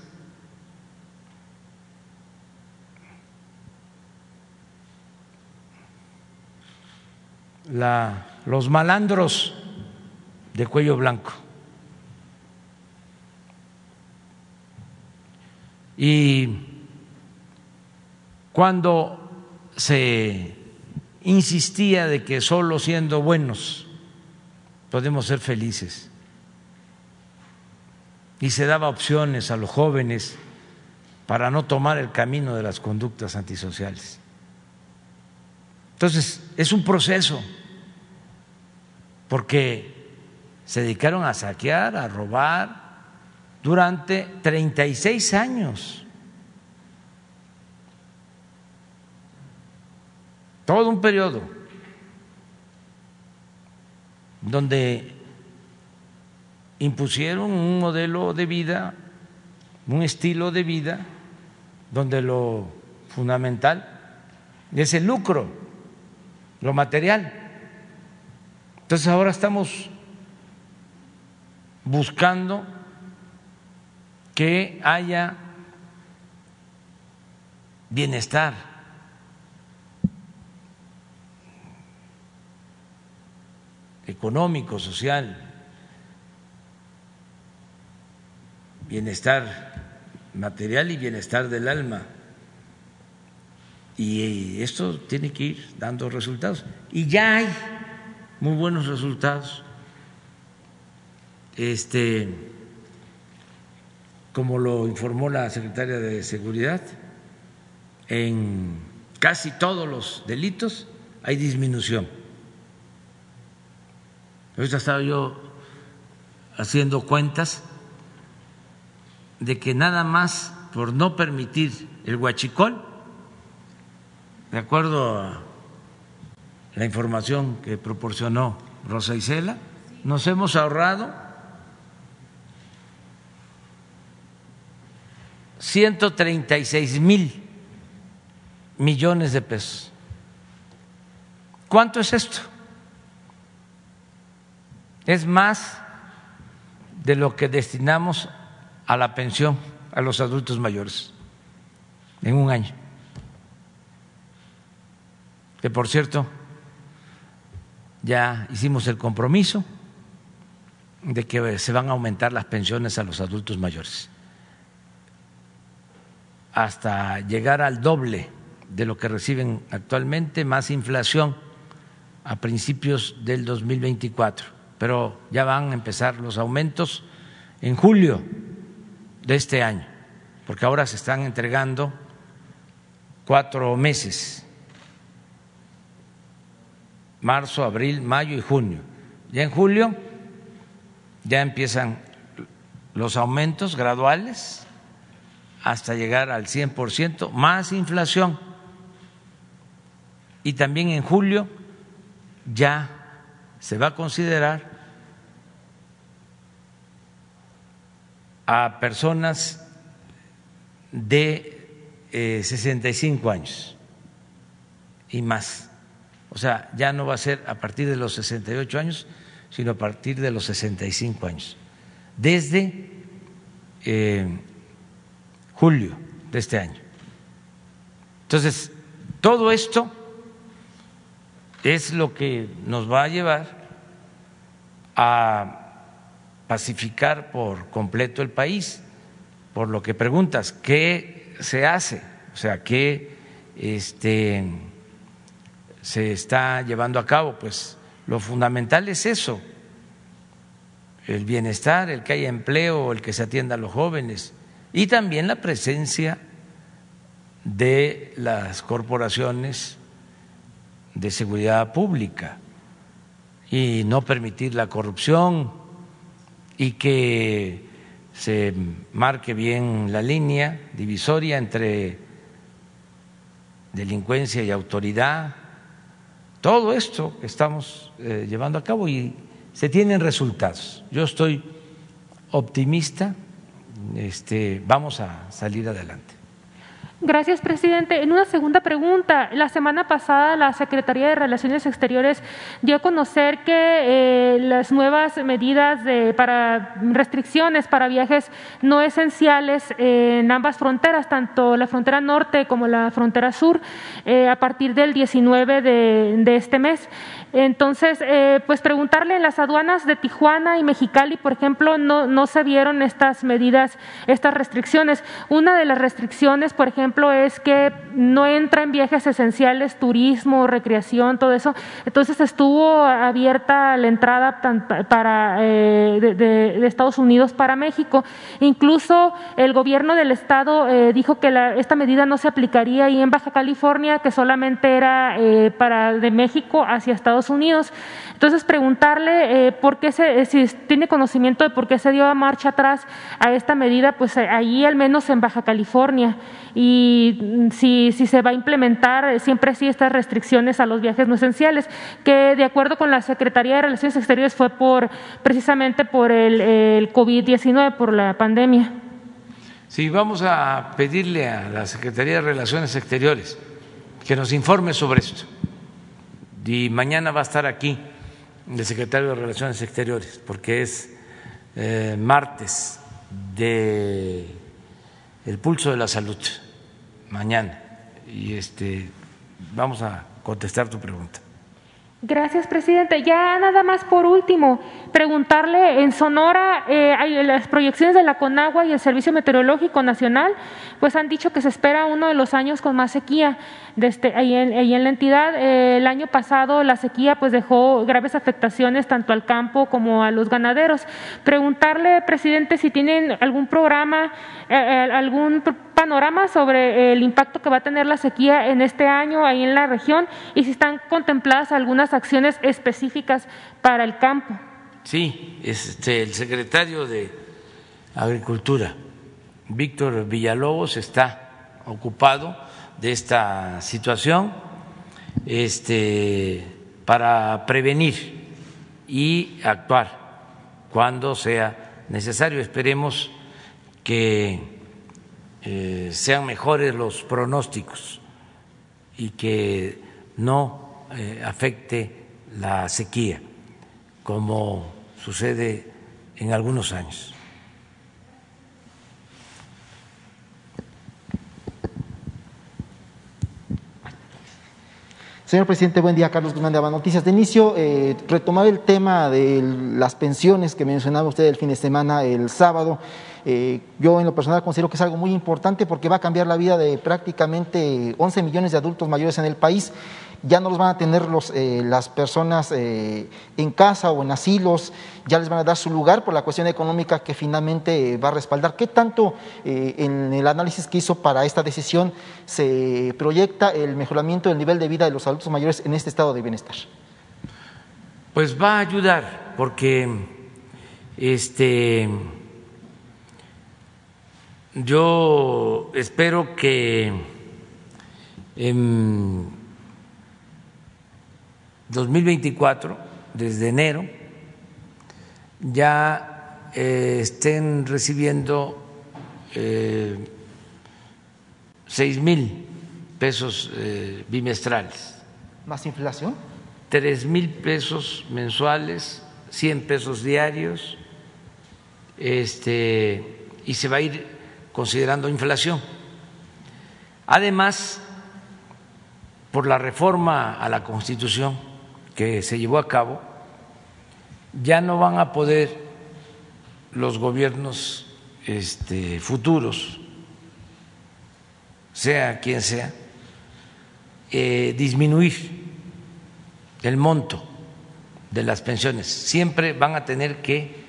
La, los malandros de cuello blanco. Y cuando se insistía de que solo siendo buenos podemos ser felices y se daba opciones a los jóvenes para no tomar el camino de las conductas antisociales. Entonces, es un proceso, porque se dedicaron a saquear, a robar durante 36 años. Todo un periodo donde impusieron un modelo de vida, un estilo de vida, donde lo fundamental es el lucro, lo material. Entonces ahora estamos buscando que haya bienestar. económico, social, bienestar material y bienestar del alma. Y esto tiene que ir dando resultados. Y ya hay muy buenos resultados este, como lo informó la secretaria de Seguridad, en casi todos los delitos hay disminución. Ahorita estaba yo haciendo cuentas de que nada más por no permitir el huachicol, de acuerdo a la información que proporcionó Rosa Isela, nos hemos ahorrado 136 mil millones de pesos. ¿Cuánto es esto? Es más de lo que destinamos a la pensión a los adultos mayores en un año. Que por cierto, ya hicimos el compromiso de que se van a aumentar las pensiones a los adultos mayores hasta llegar al doble de lo que reciben actualmente, más inflación a principios del 2024. Pero ya van a empezar los aumentos en julio de este año, porque ahora se están entregando cuatro meses, marzo, abril, mayo y junio. Ya en julio ya empiezan los aumentos graduales hasta llegar al 100%, más inflación. y también en julio ya se va a considerar a personas de eh, 65 años y más. O sea, ya no va a ser a partir de los 68 años, sino a partir de los 65 años. Desde eh, julio de este año. Entonces, todo esto es lo que nos va a llevar a pacificar por completo el país. Por lo que preguntas, ¿qué se hace? O sea, ¿qué este, se está llevando a cabo? Pues lo fundamental es eso, el bienestar, el que haya empleo, el que se atienda a los jóvenes y también la presencia de las corporaciones de seguridad pública y no permitir la corrupción y que se marque bien la línea divisoria entre delincuencia y autoridad, todo esto que estamos eh, llevando a cabo y se tienen resultados. Yo estoy optimista, este, vamos a salir adelante. Gracias, presidente. En una segunda pregunta, la semana pasada la Secretaría de Relaciones Exteriores dio a conocer que eh, las nuevas medidas de, para restricciones para viajes no esenciales en ambas fronteras, tanto la frontera norte como la frontera sur, eh, a partir del 19 de, de este mes. Entonces, eh, pues preguntarle en las aduanas de Tijuana y Mexicali, por ejemplo, no, no se vieron estas medidas, estas restricciones. Una de las restricciones, por ejemplo, es que no entran viajes esenciales, turismo, recreación, todo eso. Entonces estuvo abierta la entrada para, eh, de, Estados Unidos para México. Incluso el gobierno del estado eh, dijo que la, esta medida no se aplicaría ahí en Baja California, que solamente era eh, para de México hacia Estados Unidos. Entonces, preguntarle eh, por qué se, si tiene conocimiento de por qué se dio marcha atrás a esta medida, pues eh, ahí al menos en Baja California, y mm, si, se va a implementar eh, siempre sí estas restricciones a los viajes no esenciales, que de acuerdo con la Secretaría de Relaciones Exteriores fue por precisamente por el, el COVID-19, por la pandemia. Sí, vamos a pedirle a la Secretaría de Relaciones Exteriores que nos informe sobre esto y mañana va a estar aquí el secretario de Relaciones Exteriores, porque es eh, martes de el pulso de la salud, mañana, y este vamos a contestar tu pregunta. Gracias, presidente. Ya nada más por último, preguntarle en Sonora, eh, las proyecciones de la Conagua y el Servicio Meteorológico Nacional, pues han dicho que se espera uno de los años con más sequía. Desde, ahí, en, ahí en la entidad, eh, el año pasado la sequía pues dejó graves afectaciones tanto al campo como a los ganaderos. Preguntarle, presidente, si tienen algún programa, eh, eh algún panorama sobre el impacto que va a tener la sequía en este año ahí en la región y si están contempladas algunas acciones específicas para el campo. Sí, este, el secretario de Agricultura, Víctor Villalobos, está ocupado de esta situación este, para prevenir y actuar cuando sea necesario. Esperemos que eh, sean mejores los pronósticos y que no eh, afecte la sequía como sucede en algunos años. Señor presidente, buen día. Carlos Guzmán de Noticias. De inicio, eh, retomar el tema de las pensiones que mencionaba usted el fin de semana, el sábado. Eh, yo en lo personal considero que es algo muy importante porque va a cambiar la vida de prácticamente 11 millones de adultos mayores en el país. Ya no los van a tener los, eh, las personas eh, en casa o en asilos, ya les van a dar su lugar por la cuestión económica que finalmente va a respaldar. ¿Qué tanto en el análisis que hizo para esta decisión se proyecta el mejoramiento del nivel de vida de los adultos mayores en este estado de bienestar? Pues va a ayudar porque este yo espero que en 2024, desde enero, ya eh, estén recibiendo eh, seis mil pesos eh, bimestrales. ¿Más inflación? Tres mil pesos mensuales, 100 pesos diarios, este, y se va a ir considerando inflación. Además, por la reforma a la Constitución que se llevó a cabo, ya no van a poder los gobiernos este, futuros, sea quien sea, eh, disminuir el monto de las pensiones. Siempre van a tener que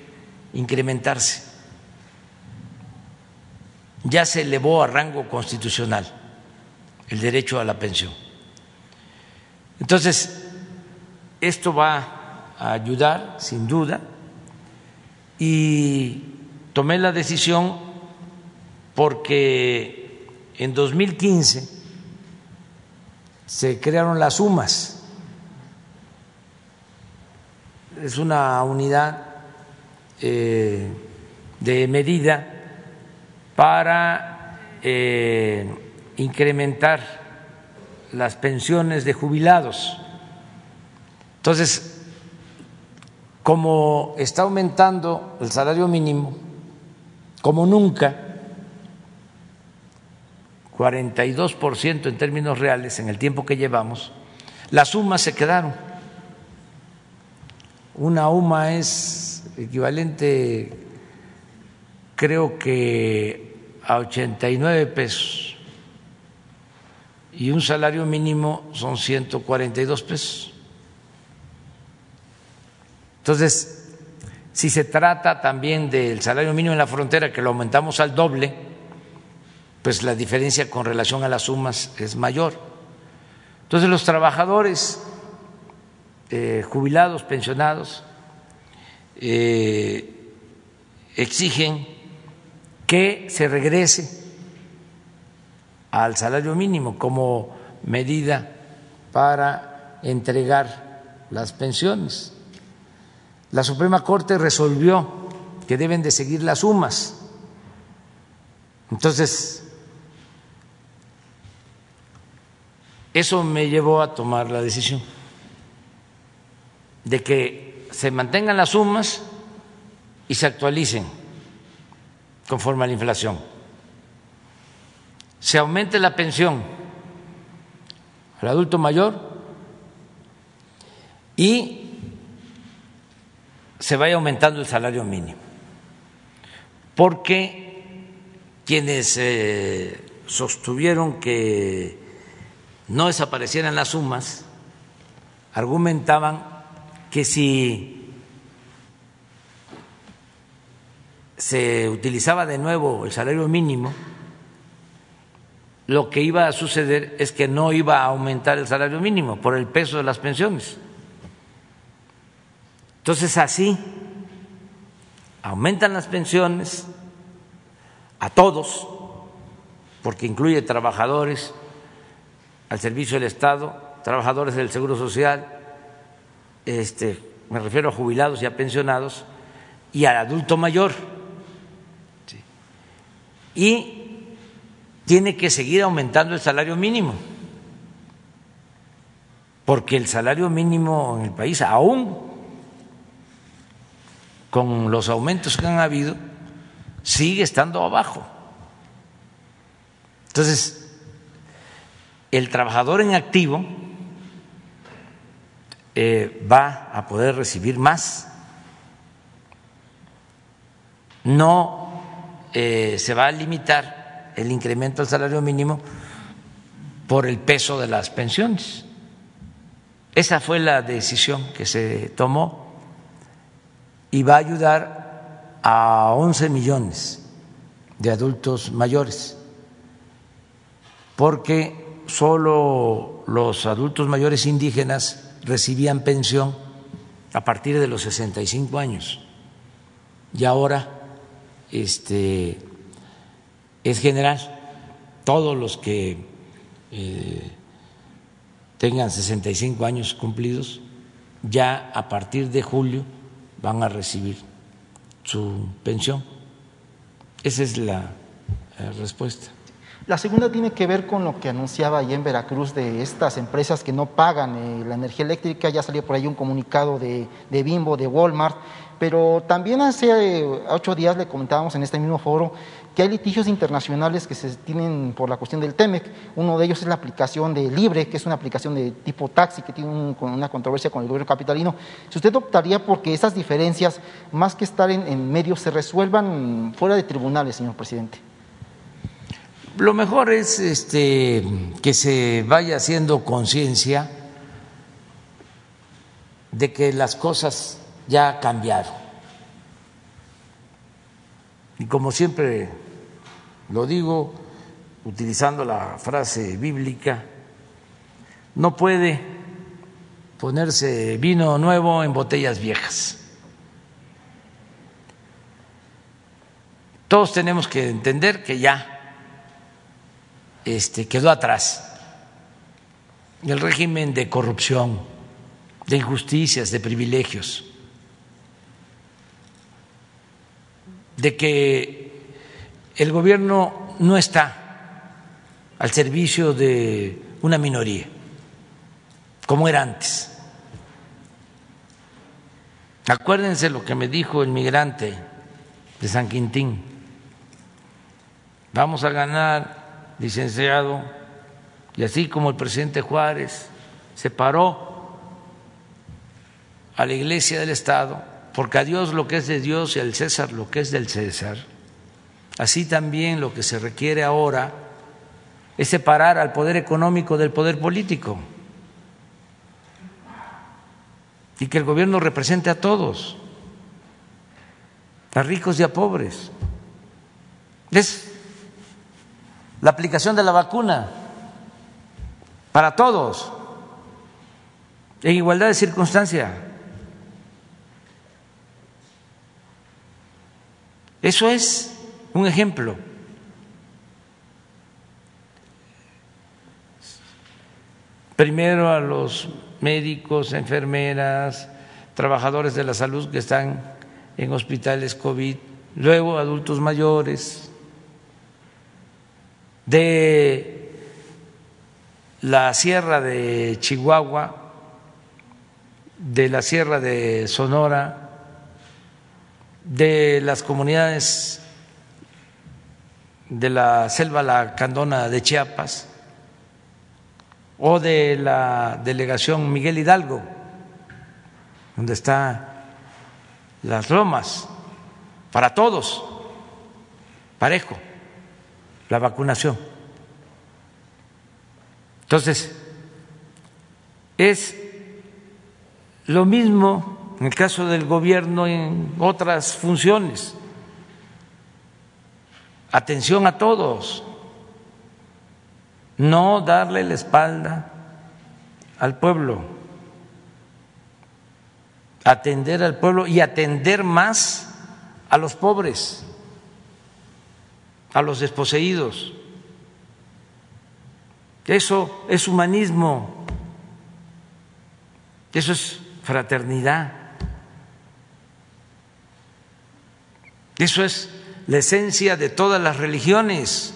incrementarse. Ya se elevó a rango constitucional el derecho a la pensión. Entonces, esto va a ayudar, sin duda, y tomé la decisión porque en 2015 se crearon las sumas. Es una unidad eh, de medida para eh, incrementar las pensiones de jubilados. Entonces, como está aumentando el salario mínimo, como nunca, 42% en términos reales en el tiempo que llevamos, las sumas se quedaron. Una UMA es equivalente, creo que a 89 pesos y un salario mínimo son 142 pesos. Entonces, si se trata también del salario mínimo en la frontera, que lo aumentamos al doble, pues la diferencia con relación a las sumas es mayor. Entonces, los trabajadores eh, jubilados, pensionados, eh, exigen que se regrese al salario mínimo como medida para entregar las pensiones. La Suprema Corte resolvió que deben de seguir las sumas. Entonces, eso me llevó a tomar la decisión de que se mantengan las sumas y se actualicen conforme a la inflación. Se aumente la pensión al adulto mayor y se vaya aumentando el salario mínimo, porque quienes eh, sostuvieron que no desaparecieran las sumas argumentaban que si se utilizaba de nuevo el salario mínimo, lo que iba a suceder es que no iba a aumentar el salario mínimo por el peso de las pensiones. Entonces así aumentan las pensiones a todos, porque incluye trabajadores al servicio del Estado, trabajadores del Seguro Social, este, me refiero a jubilados y a pensionados, y al adulto mayor. Y tiene que seguir aumentando el salario mínimo, porque el salario mínimo en el país aún con los aumentos que han habido, sigue estando abajo. Entonces, el trabajador en activo eh, va a poder recibir más, no eh, se va a limitar el incremento del salario mínimo por el peso de las pensiones. Esa fue la decisión que se tomó y va a ayudar a 11 millones de adultos mayores, porque solo los adultos mayores indígenas recibían pensión a partir de los 65 años y ahora este es general todos los que eh, tengan 65 años cumplidos ya a partir de julio van a recibir su pensión. Esa es la eh, respuesta. La segunda tiene que ver con lo que anunciaba allá en Veracruz de estas empresas que no pagan eh, la energía eléctrica. Ya salió por ahí un comunicado de, de Bimbo, de Walmart, pero también hace eh, ocho días le comentábamos en este mismo foro que hay litigios internacionales que se tienen por la cuestión del TEMEC. Uno de ellos es la aplicación de Libre, que es una aplicación de tipo taxi que tiene una controversia con el gobierno capitalino. Si usted optaría porque esas diferencias, más que estar en, en medios, se resuelvan fuera de tribunales, señor presidente. Lo mejor es este, que se vaya haciendo conciencia de que las cosas ya cambiaron. Y como siempre lo digo utilizando la frase bíblica, no puede ponerse vino nuevo en botellas viejas. Todos tenemos que entender que ya este, quedó atrás el régimen de corrupción, de injusticias, de privilegios, de que el gobierno no está al servicio de una minoría, como era antes. Acuérdense lo que me dijo el migrante de San Quintín. Vamos a ganar, licenciado, y así como el presidente Juárez se paró a la iglesia del Estado, porque a Dios lo que es de Dios y al César lo que es del César Así también lo que se requiere ahora es separar al poder económico del poder político y que el gobierno represente a todos, a ricos y a pobres. Es la aplicación de la vacuna para todos, en igualdad de circunstancia. Eso es un ejemplo. Primero a los médicos, enfermeras, trabajadores de la salud que están en hospitales COVID, luego adultos mayores, de la sierra de Chihuahua, de la sierra de Sonora, de las comunidades de la selva La Candona de Chiapas o de la delegación Miguel Hidalgo, donde está las lomas, para todos, parejo, la vacunación. Entonces, es lo mismo en el caso del gobierno en otras funciones. Atención a todos, no darle la espalda al pueblo, atender al pueblo y atender más a los pobres, a los desposeídos. Eso es humanismo, eso es fraternidad, eso es la esencia de todas las religiones.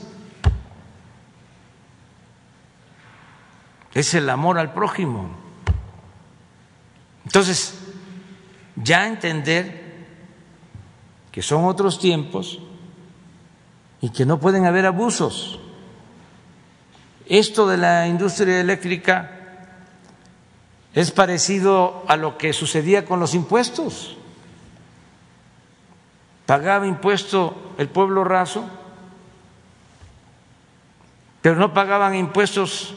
Es el amor al prójimo. Entonces, ya entender que son otros tiempos y que no pueden haber abusos. Esto de la industria eléctrica es parecido a lo que sucedía con los impuestos pagaba impuesto el pueblo raso, pero no pagaban impuestos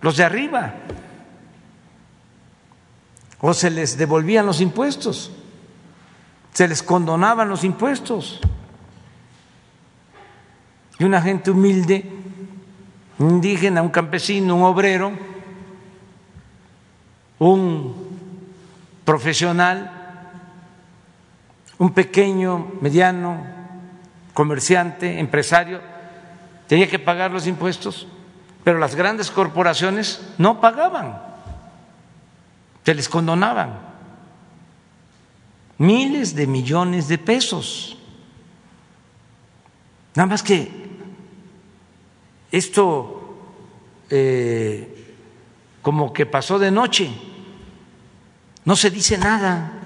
los de arriba, o se les devolvían los impuestos, se les condonaban los impuestos. Y una gente humilde, un indígena, un campesino, un obrero, un profesional, un pequeño, mediano, comerciante, empresario, tenía que pagar los impuestos, pero las grandes corporaciones no pagaban. se les condonaban miles de millones de pesos. Nada más que esto eh, como que pasó de noche, no se dice nada,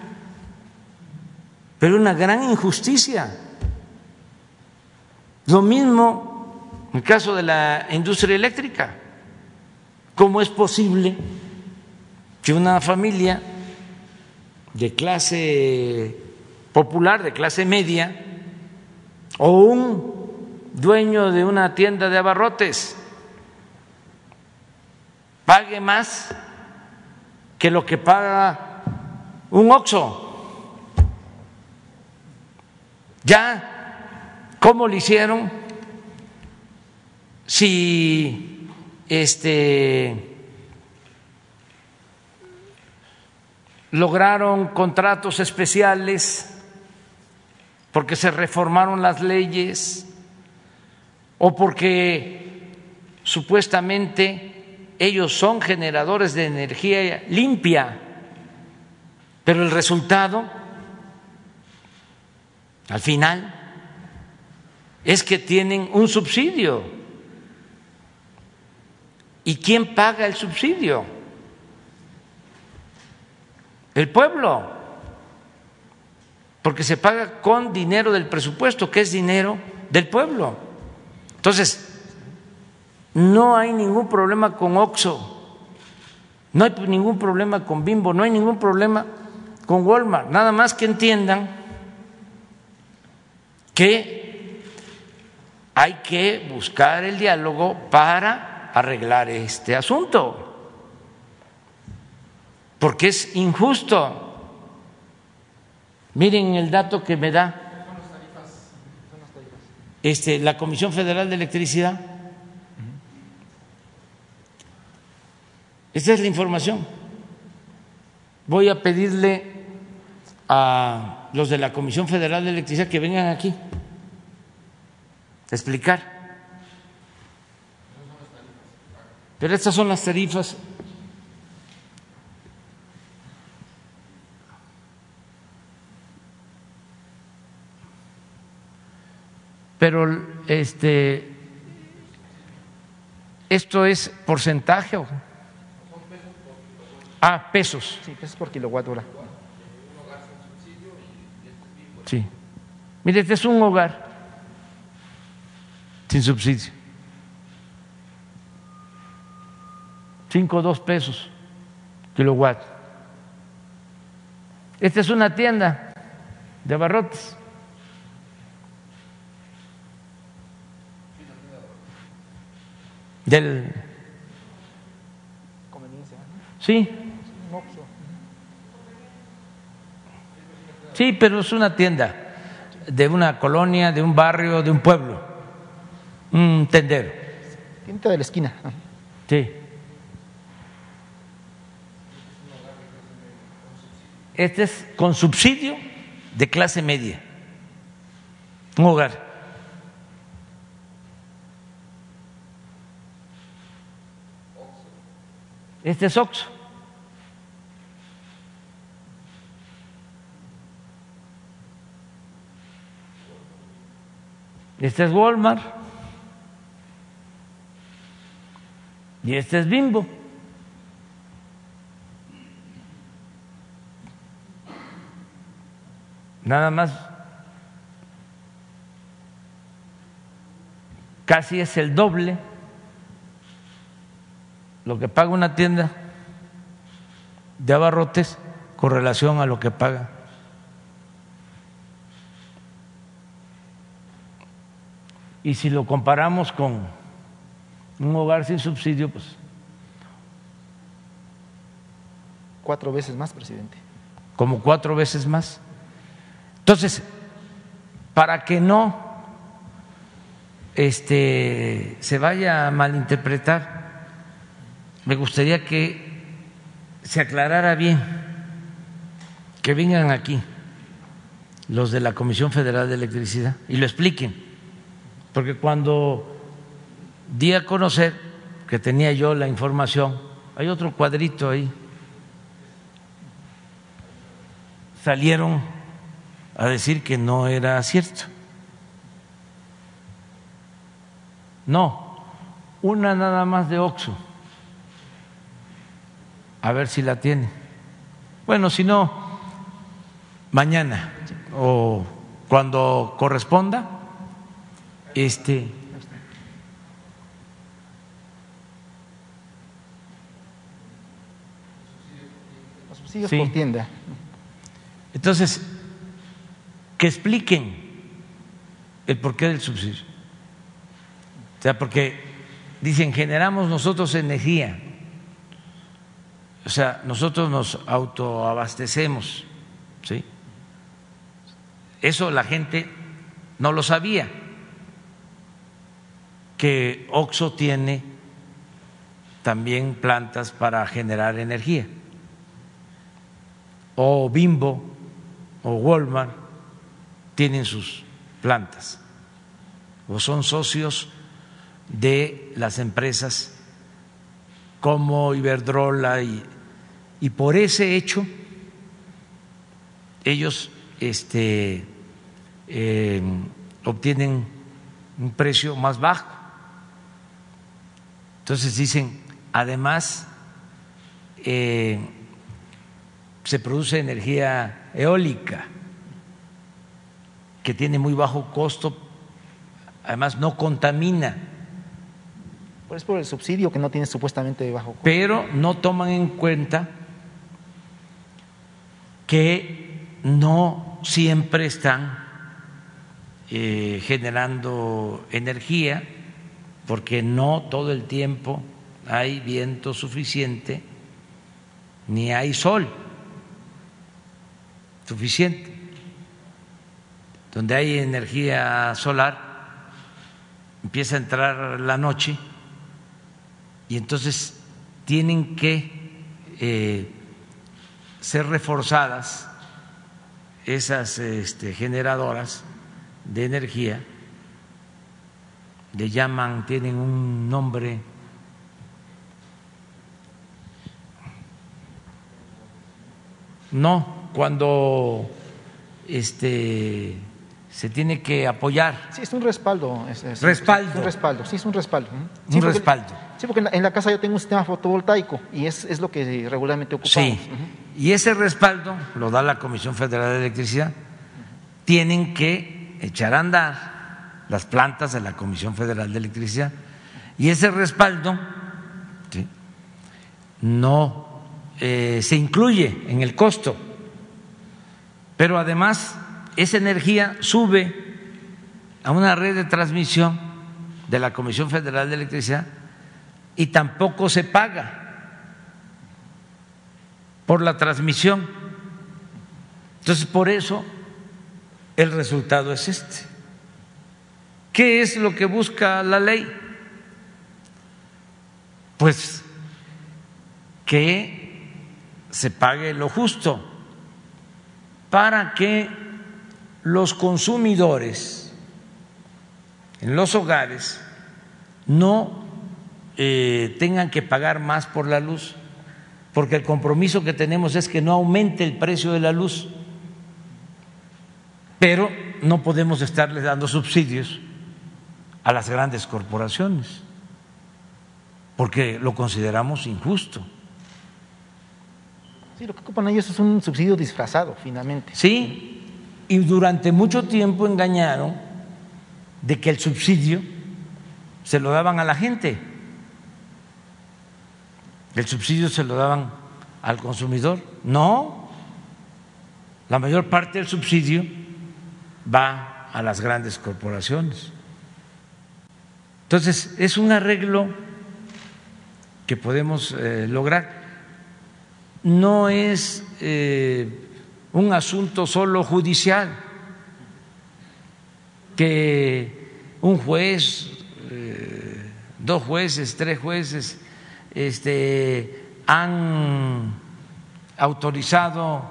pero una gran injusticia. Lo mismo en el caso de la industria eléctrica. ¿Cómo es posible que una familia de clase popular, de clase media, o un dueño de una tienda de abarrotes pague más que lo que paga un OXO. Ya, ¿cómo lo hicieron? Si este lograron contratos especiales porque se reformaron las leyes o porque supuestamente ellos son generadores de energía limpia, pero el resultado, al final, es que tienen un subsidio. ¿Y quién paga el subsidio? El pueblo porque se paga con dinero del presupuesto, que es dinero del pueblo. Entonces, no hay ningún problema con Oxo, no hay ningún problema con Bimbo, no hay ningún problema con Walmart, nada más que entiendan que hay que buscar el diálogo para arreglar este asunto, porque es injusto. Miren el dato que me da este, la Comisión Federal de Electricidad. Esta es la información. Voy a pedirle a los de la Comisión Federal de Electricidad que vengan aquí. A explicar. Pero estas son las tarifas. Pero este esto es porcentaje o ah pesos. Sí pesos por kilowatt hora sí mire este es un hogar sin subsidio. Cinco o dos pesos kilowatt. Esta es una tienda de abarrotes. Del sí. Sí pero es una tienda de una colonia de un barrio de un pueblo. Un tendero. Tienda de la esquina. Sí. Este es con subsidio de clase media. Un hogar. Este es Oxxo. Este es Walmart. Y este es Bimbo. Nada más. Casi es el doble lo que paga una tienda de abarrotes con relación a lo que paga y si lo comparamos con un hogar sin subsidio, pues cuatro veces más, presidente. Como cuatro veces más. Entonces, para que no este, se vaya a malinterpretar, me gustaría que se aclarara bien, que vengan aquí los de la Comisión Federal de Electricidad y lo expliquen, porque cuando di a conocer que tenía yo la información, hay otro cuadrito ahí, salieron a decir que no era cierto. No, una nada más de Oxo. A ver si la tiene. Bueno, si no, mañana o cuando corresponda, este Los subsidios por tienda. Entonces, que expliquen el porqué del subsidio. O sea, porque dicen, generamos nosotros energía. O sea, nosotros nos autoabastecemos. ¿sí? Eso la gente no lo sabía, que OXO tiene también plantas para generar energía, o Bimbo o Walmart tienen sus plantas, o son socios de las empresas como Iberdrola y, y por ese hecho ellos este, eh, obtienen un precio más bajo. Entonces dicen, además, eh, se produce energía eólica que tiene muy bajo costo, además no contamina. Pues por el subsidio que no tiene supuestamente bajo costo. Pero no toman en cuenta que no siempre están eh, generando energía, porque no todo el tiempo hay viento suficiente ni hay sol suficiente. Donde hay energía solar, empieza a entrar la noche y entonces tienen que eh, ser reforzadas esas este, generadoras de energía, le llaman, tienen un nombre, no, cuando este, se tiene que apoyar. Sí, es un respaldo. Es, es- Respaldo. es un respaldo, sí, es un respaldo. Ujú. Un porque- respaldo. Sí, porque en la, en la casa yo tengo un sistema fotovoltaico y es, es lo que regularmente ocupamos. Sí, y ese respaldo lo da la Comisión Federal de Electricidad. Tienen que echar a andar las plantas de la Comisión Federal de Electricidad. Y ese respaldo no eh, se incluye en el costo, pero además esa energía sube a una red de transmisión de la Comisión Federal de Electricidad y tampoco se paga por la transmisión. Entonces, por eso el resultado es este. ¿Qué es lo que busca la ley? Pues que se pague lo justo para que los consumidores en los hogares no eh, tengan que pagar más por la luz, porque el compromiso que tenemos es que no aumente el precio de la luz, pero no podemos estarles dando subsidios a las grandes corporaciones, porque lo consideramos injusto. Sí, lo que ocupan ellos es un subsidio disfrazado, finalmente. Sí, y durante mucho tiempo engañaron de que el subsidio se lo daban a la gente. El subsidio se lo daban al consumidor. No, la mayor parte del subsidio va a las grandes corporaciones. Entonces, es un arreglo que podemos eh, lograr. No es eh, un asunto solo judicial, que un juez, eh, dos jueces, tres jueces este, han autorizado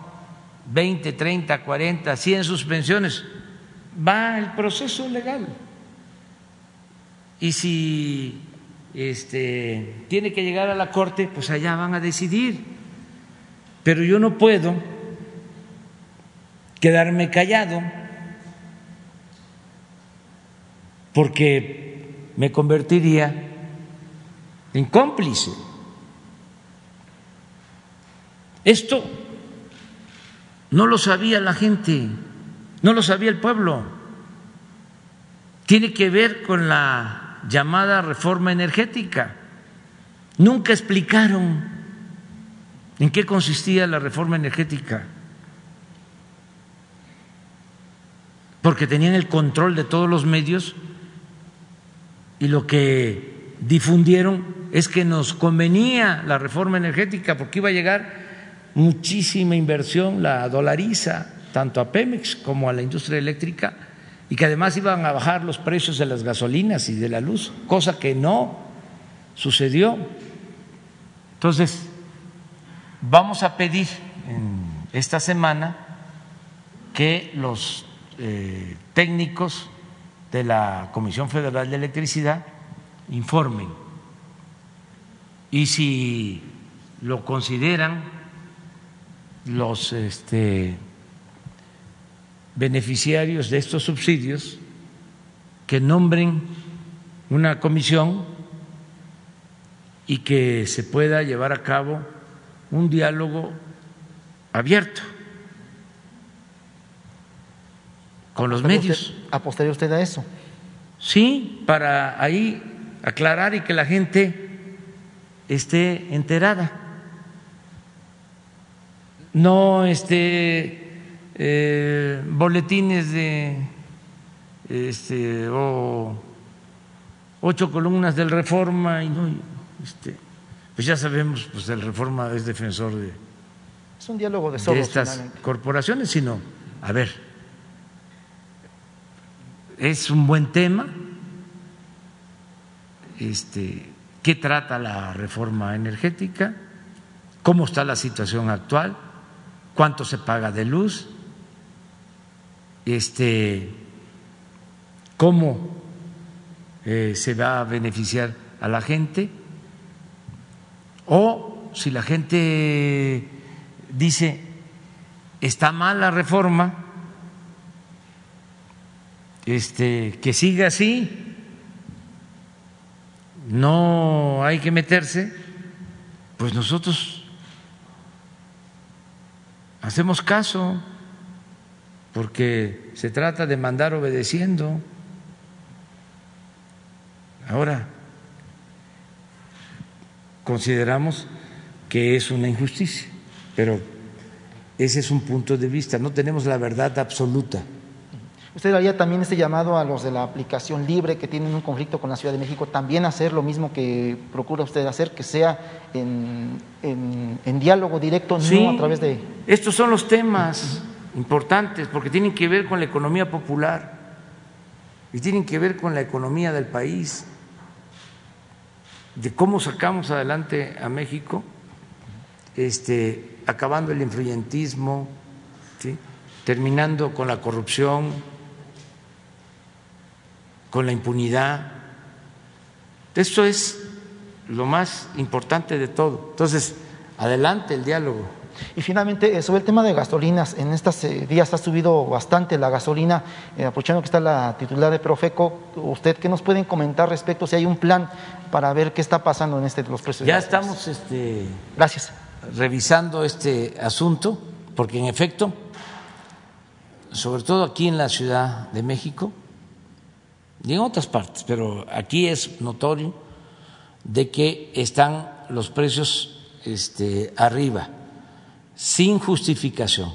20, 30, 40, 100 suspensiones. Va el proceso legal. Y si este, tiene que llegar a la corte, pues allá van a decidir. Pero yo no puedo quedarme callado porque me convertiría en cómplice. Esto no lo sabía la gente, no lo sabía el pueblo. Tiene que ver con la llamada reforma energética. Nunca explicaron en qué consistía la reforma energética. Porque tenían el control de todos los medios y lo que difundieron es que nos convenía la reforma energética porque iba a llegar muchísima inversión, la dolariza, tanto a Pemex como a la industria eléctrica, y que además iban a bajar los precios de las gasolinas y de la luz, cosa que no sucedió. Entonces, vamos a pedir esta semana que los eh, técnicos de la Comisión Federal de Electricidad informen y si lo consideran los este, beneficiarios de estos subsidios que nombren una comisión y que se pueda llevar a cabo un diálogo abierto con los medios. ¿Apostaría usted a eso? Sí, para ahí aclarar y que la gente esté enterada no este, eh, boletines de este, o ocho columnas del Reforma y no, este, pues ya sabemos, pues el Reforma es defensor de, es un diálogo de, estas corporaciones, sino, a ver, es un buen tema, este, ¿qué trata la reforma energética? ¿Cómo está la situación actual? cuánto se paga de luz, este, cómo eh, se va a beneficiar a la gente, o si la gente dice está mal la reforma, este, que siga así, no hay que meterse, pues nosotros hacemos caso porque se trata de mandar obedeciendo. Ahora, consideramos que es una injusticia, pero ese es un punto de vista, no tenemos la verdad absoluta. Usted haría también este llamado a los de la aplicación libre que tienen un conflicto con la Ciudad de México, también hacer lo mismo que procura usted hacer, que sea en, diálogo directo, no a través de... Estos son los temas importantes porque tienen que ver con la economía popular y tienen que ver con la economía del país, de cómo sacamos adelante a México, este, acabando el influyentismo, terminando con la corrupción con la impunidad. Esto es lo más importante de todo. Entonces, adelante el diálogo. Y finalmente, eh, sobre el tema de gasolinas, en estos eh, días ha subido bastante la gasolina, eh, aprovechando que está la titular de Profeco, ¿usted qué nos pueden comentar respecto si hay un plan para ver qué está pasando en este los precios? Ya estamos este, Gracias. revisando este asunto, porque en efecto, sobre todo aquí en la Ciudad de México, y en otras partes, pero aquí es notorio de que están los precios este, arriba, sin justificación,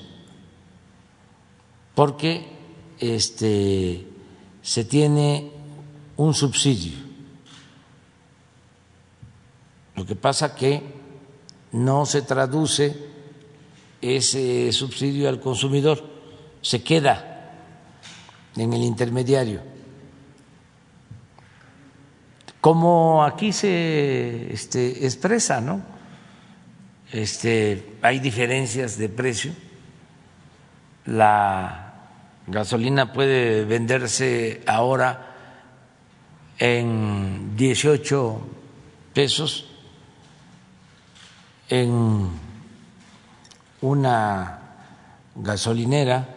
porque este, se tiene un subsidio. Lo que pasa que no se traduce ese subsidio al consumidor, se queda en el intermediario como aquí se este, expresa, ¿no? Este, hay diferencias de precio. La gasolina puede venderse ahora en 18 pesos en una gasolinera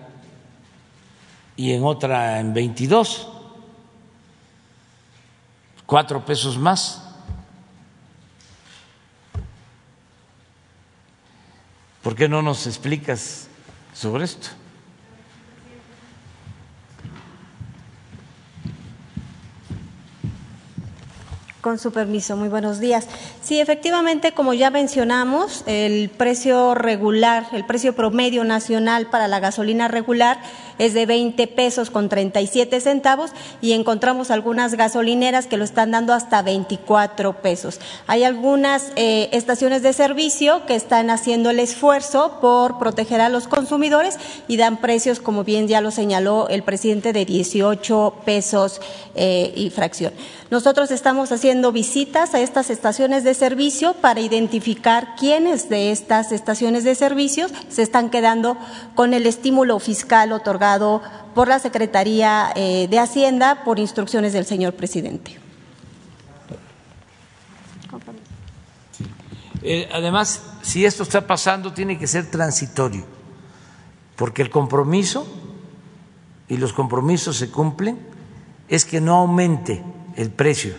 y en otra en 22, cuatro pesos más. ¿Por qué no nos explicas sobre esto? Con su permiso, muy buenos días. Sí, efectivamente, como ya mencionamos, el precio regular, el precio promedio nacional para la gasolina regular es de 20 pesos con 37 centavos y encontramos algunas gasolineras que lo están dando hasta 24 pesos. Hay algunas eh, estaciones de servicio que están haciendo el esfuerzo por proteger a los consumidores y dan precios, como bien ya lo señaló el presidente, de 18 pesos eh, y fracción. Nosotros estamos haciendo visitas a estas estaciones de servicio para identificar quiénes de estas estaciones de servicios se están quedando con el estímulo fiscal otorgado por la Secretaría eh, de Hacienda por instrucciones del señor presidente. Eh, además, si esto está pasando, tiene que ser transitorio, porque el compromiso, y los compromisos se cumplen, es que no aumente el precio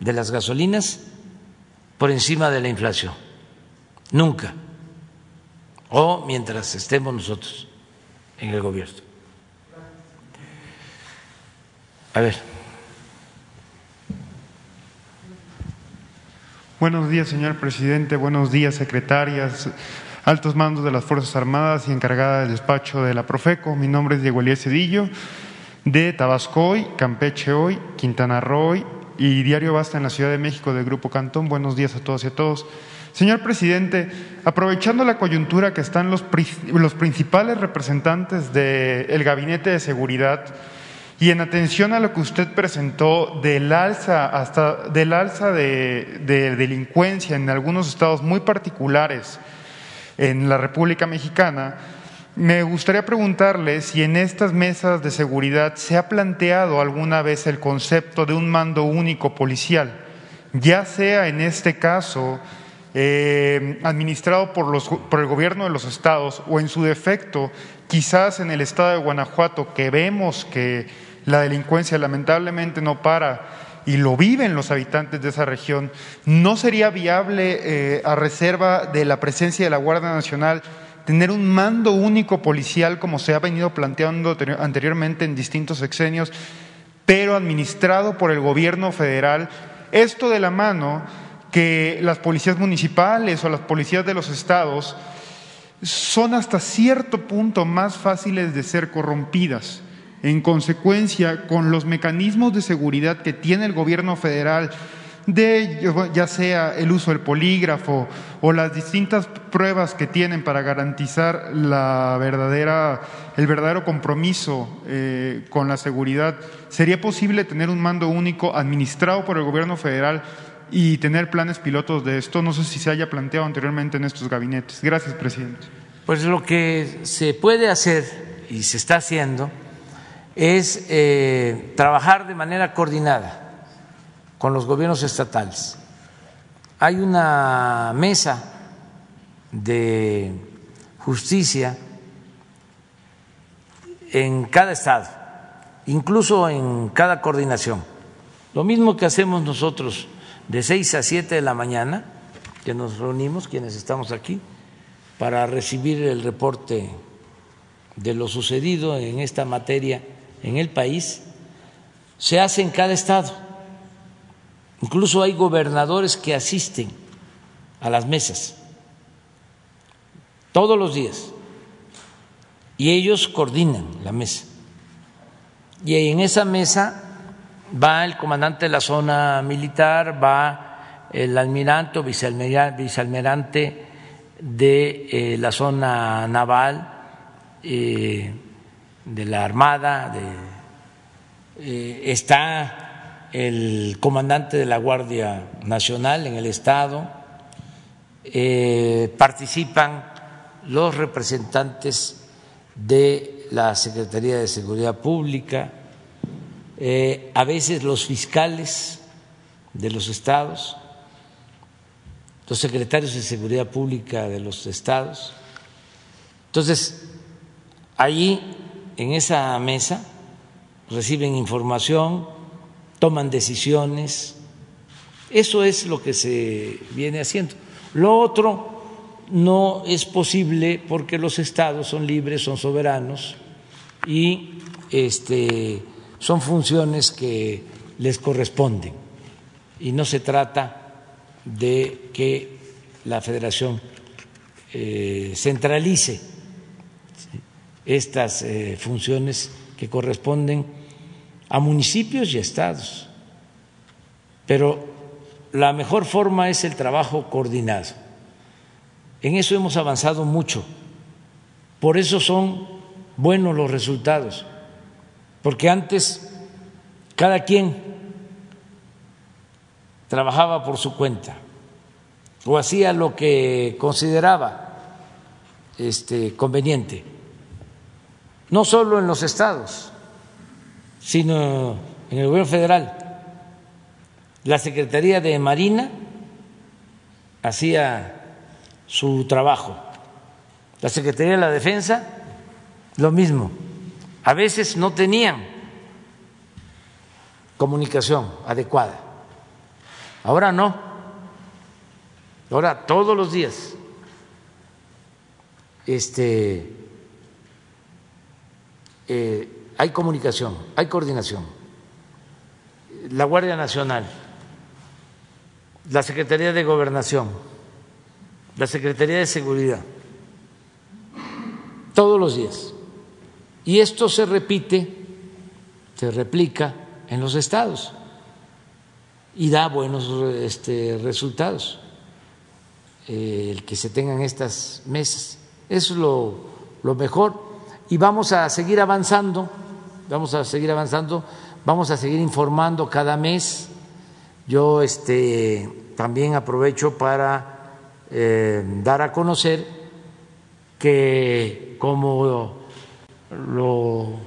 de las gasolinas por encima de la inflación. Nunca. O mientras estemos nosotros en el gobierno. A ver. Buenos días, señor presidente. Buenos días, secretarias, altos mandos de las Fuerzas Armadas y encargada del despacho de la Profeco. Mi nombre es Diego Elías Cedillo de Tabasco hoy, Campeche hoy, Quintana Roo y Diario Basta en la Ciudad de México del Grupo Cantón. Buenos días a todos y a todos. Señor presidente, aprovechando la coyuntura que están los, los principales representantes del Gabinete de Seguridad y en atención a lo que usted presentó del alza hasta del alza de, de delincuencia en algunos estados muy particulares en la República Mexicana, me gustaría preguntarle si en estas mesas de seguridad se ha planteado alguna vez el concepto de un mando único policial, ya sea en este caso eh, administrado por, los, por el gobierno de los estados o en su defecto, quizás en el estado de Guanajuato, que vemos que la delincuencia lamentablemente no para y lo viven los habitantes de esa región, ¿no sería viable eh, a reserva de la presencia de la Guardia Nacional? tener un mando único policial como se ha venido planteando anteriormente en distintos sexenios, pero administrado por el gobierno federal, esto de la mano que las policías municipales o las policías de los estados son hasta cierto punto más fáciles de ser corrompidas. En consecuencia, con los mecanismos de seguridad que tiene el gobierno federal, de ya sea el uso del polígrafo o las distintas pruebas que tienen para garantizar la verdadera, el verdadero compromiso eh, con la seguridad, ¿sería posible tener un mando único administrado por el gobierno federal y tener planes pilotos de esto? No sé si se haya planteado anteriormente en estos gabinetes. Gracias, presidente. Pues lo que se puede hacer y se está haciendo es eh, trabajar de manera coordinada con los gobiernos estatales. Hay una mesa de justicia en cada estado, incluso en cada coordinación. Lo mismo que hacemos nosotros de seis a siete de la mañana, que nos reunimos quienes estamos aquí, para recibir el reporte de lo sucedido en esta materia en el país, se hace en cada estado Incluso hay gobernadores que asisten a las mesas todos los días y ellos coordinan la mesa. Y en esa mesa va el comandante de la zona militar, va el almirante o vicealmirante de eh, la zona naval, eh, de la Armada, eh, está el comandante de la Guardia Nacional en el Estado, participan los representantes de la Secretaría de Seguridad Pública, eh, a veces los fiscales de los estados, los secretarios de Seguridad Pública de los estados. Entonces, allí en esa mesa, reciben información, toman decisiones. Eso es lo que se viene haciendo. Lo otro no es posible porque los estados son libres, son soberanos y este, son funciones que les corresponden. Y no se trata de que la federación eh, centralice estas eh, funciones que corresponden a municipios y estados. Pero la mejor forma es el trabajo coordinado. En eso hemos avanzado mucho. Por eso son buenos los resultados. Porque antes cada quien trabajaba por su cuenta o hacía lo que consideraba este, conveniente, no solo en los estados, sino en el gobierno federal. La Secretaría de Marina hacía su trabajo, la Secretaría de la Defensa lo mismo. A veces no tenían comunicación adecuada. Ahora no. Ahora todos los días este, eh, hay comunicación, hay coordinación. La Guardia Nacional, la Secretaría de Gobernación, la Secretaría de Seguridad, todos los días. Y esto se repite, se replica en los estados y da buenos este, resultados eh, el que se tengan estas mesas. Eso es lo, mejor y vamos a seguir avanzando, vamos a seguir avanzando, vamos a seguir informando cada mes. Yo este, también aprovecho para eh, dar a conocer que como lo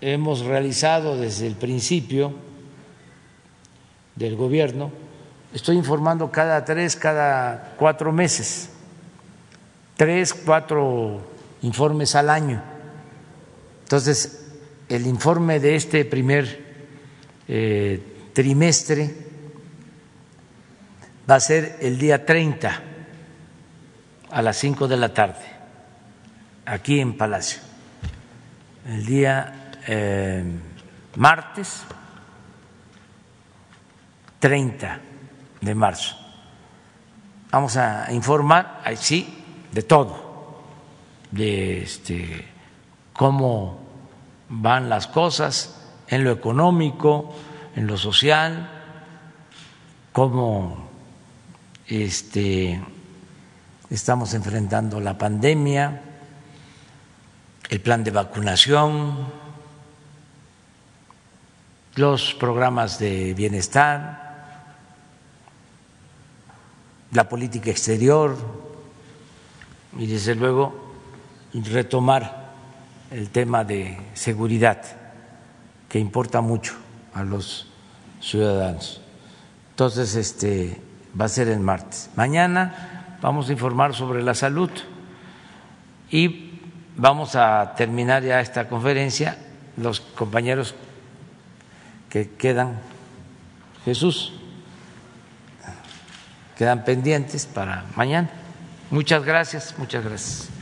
hemos realizado desde el principio del gobierno, estoy informando cada tres, cada cuatro meses. Tres, cuatro informes al año. Entonces, el informe de este primer eh, trimestre va a ser el día 30 a las 5 de la tarde, aquí en Palacio. El día eh, martes 30 de marzo. Vamos a informar, ahí sí, de todo, de este, cómo van las cosas en lo económico, en lo social, cómo este, estamos enfrentando la pandemia, el plan de vacunación, los programas de bienestar, la política exterior, y desde luego retomar el tema de seguridad que importa mucho a los ciudadanos. Entonces, este va a ser el martes. Mañana vamos a informar sobre la salud y vamos a terminar ya esta conferencia. Los compañeros que quedan, Jesús, quedan pendientes para mañana. Muchas gracias, muchas gracias.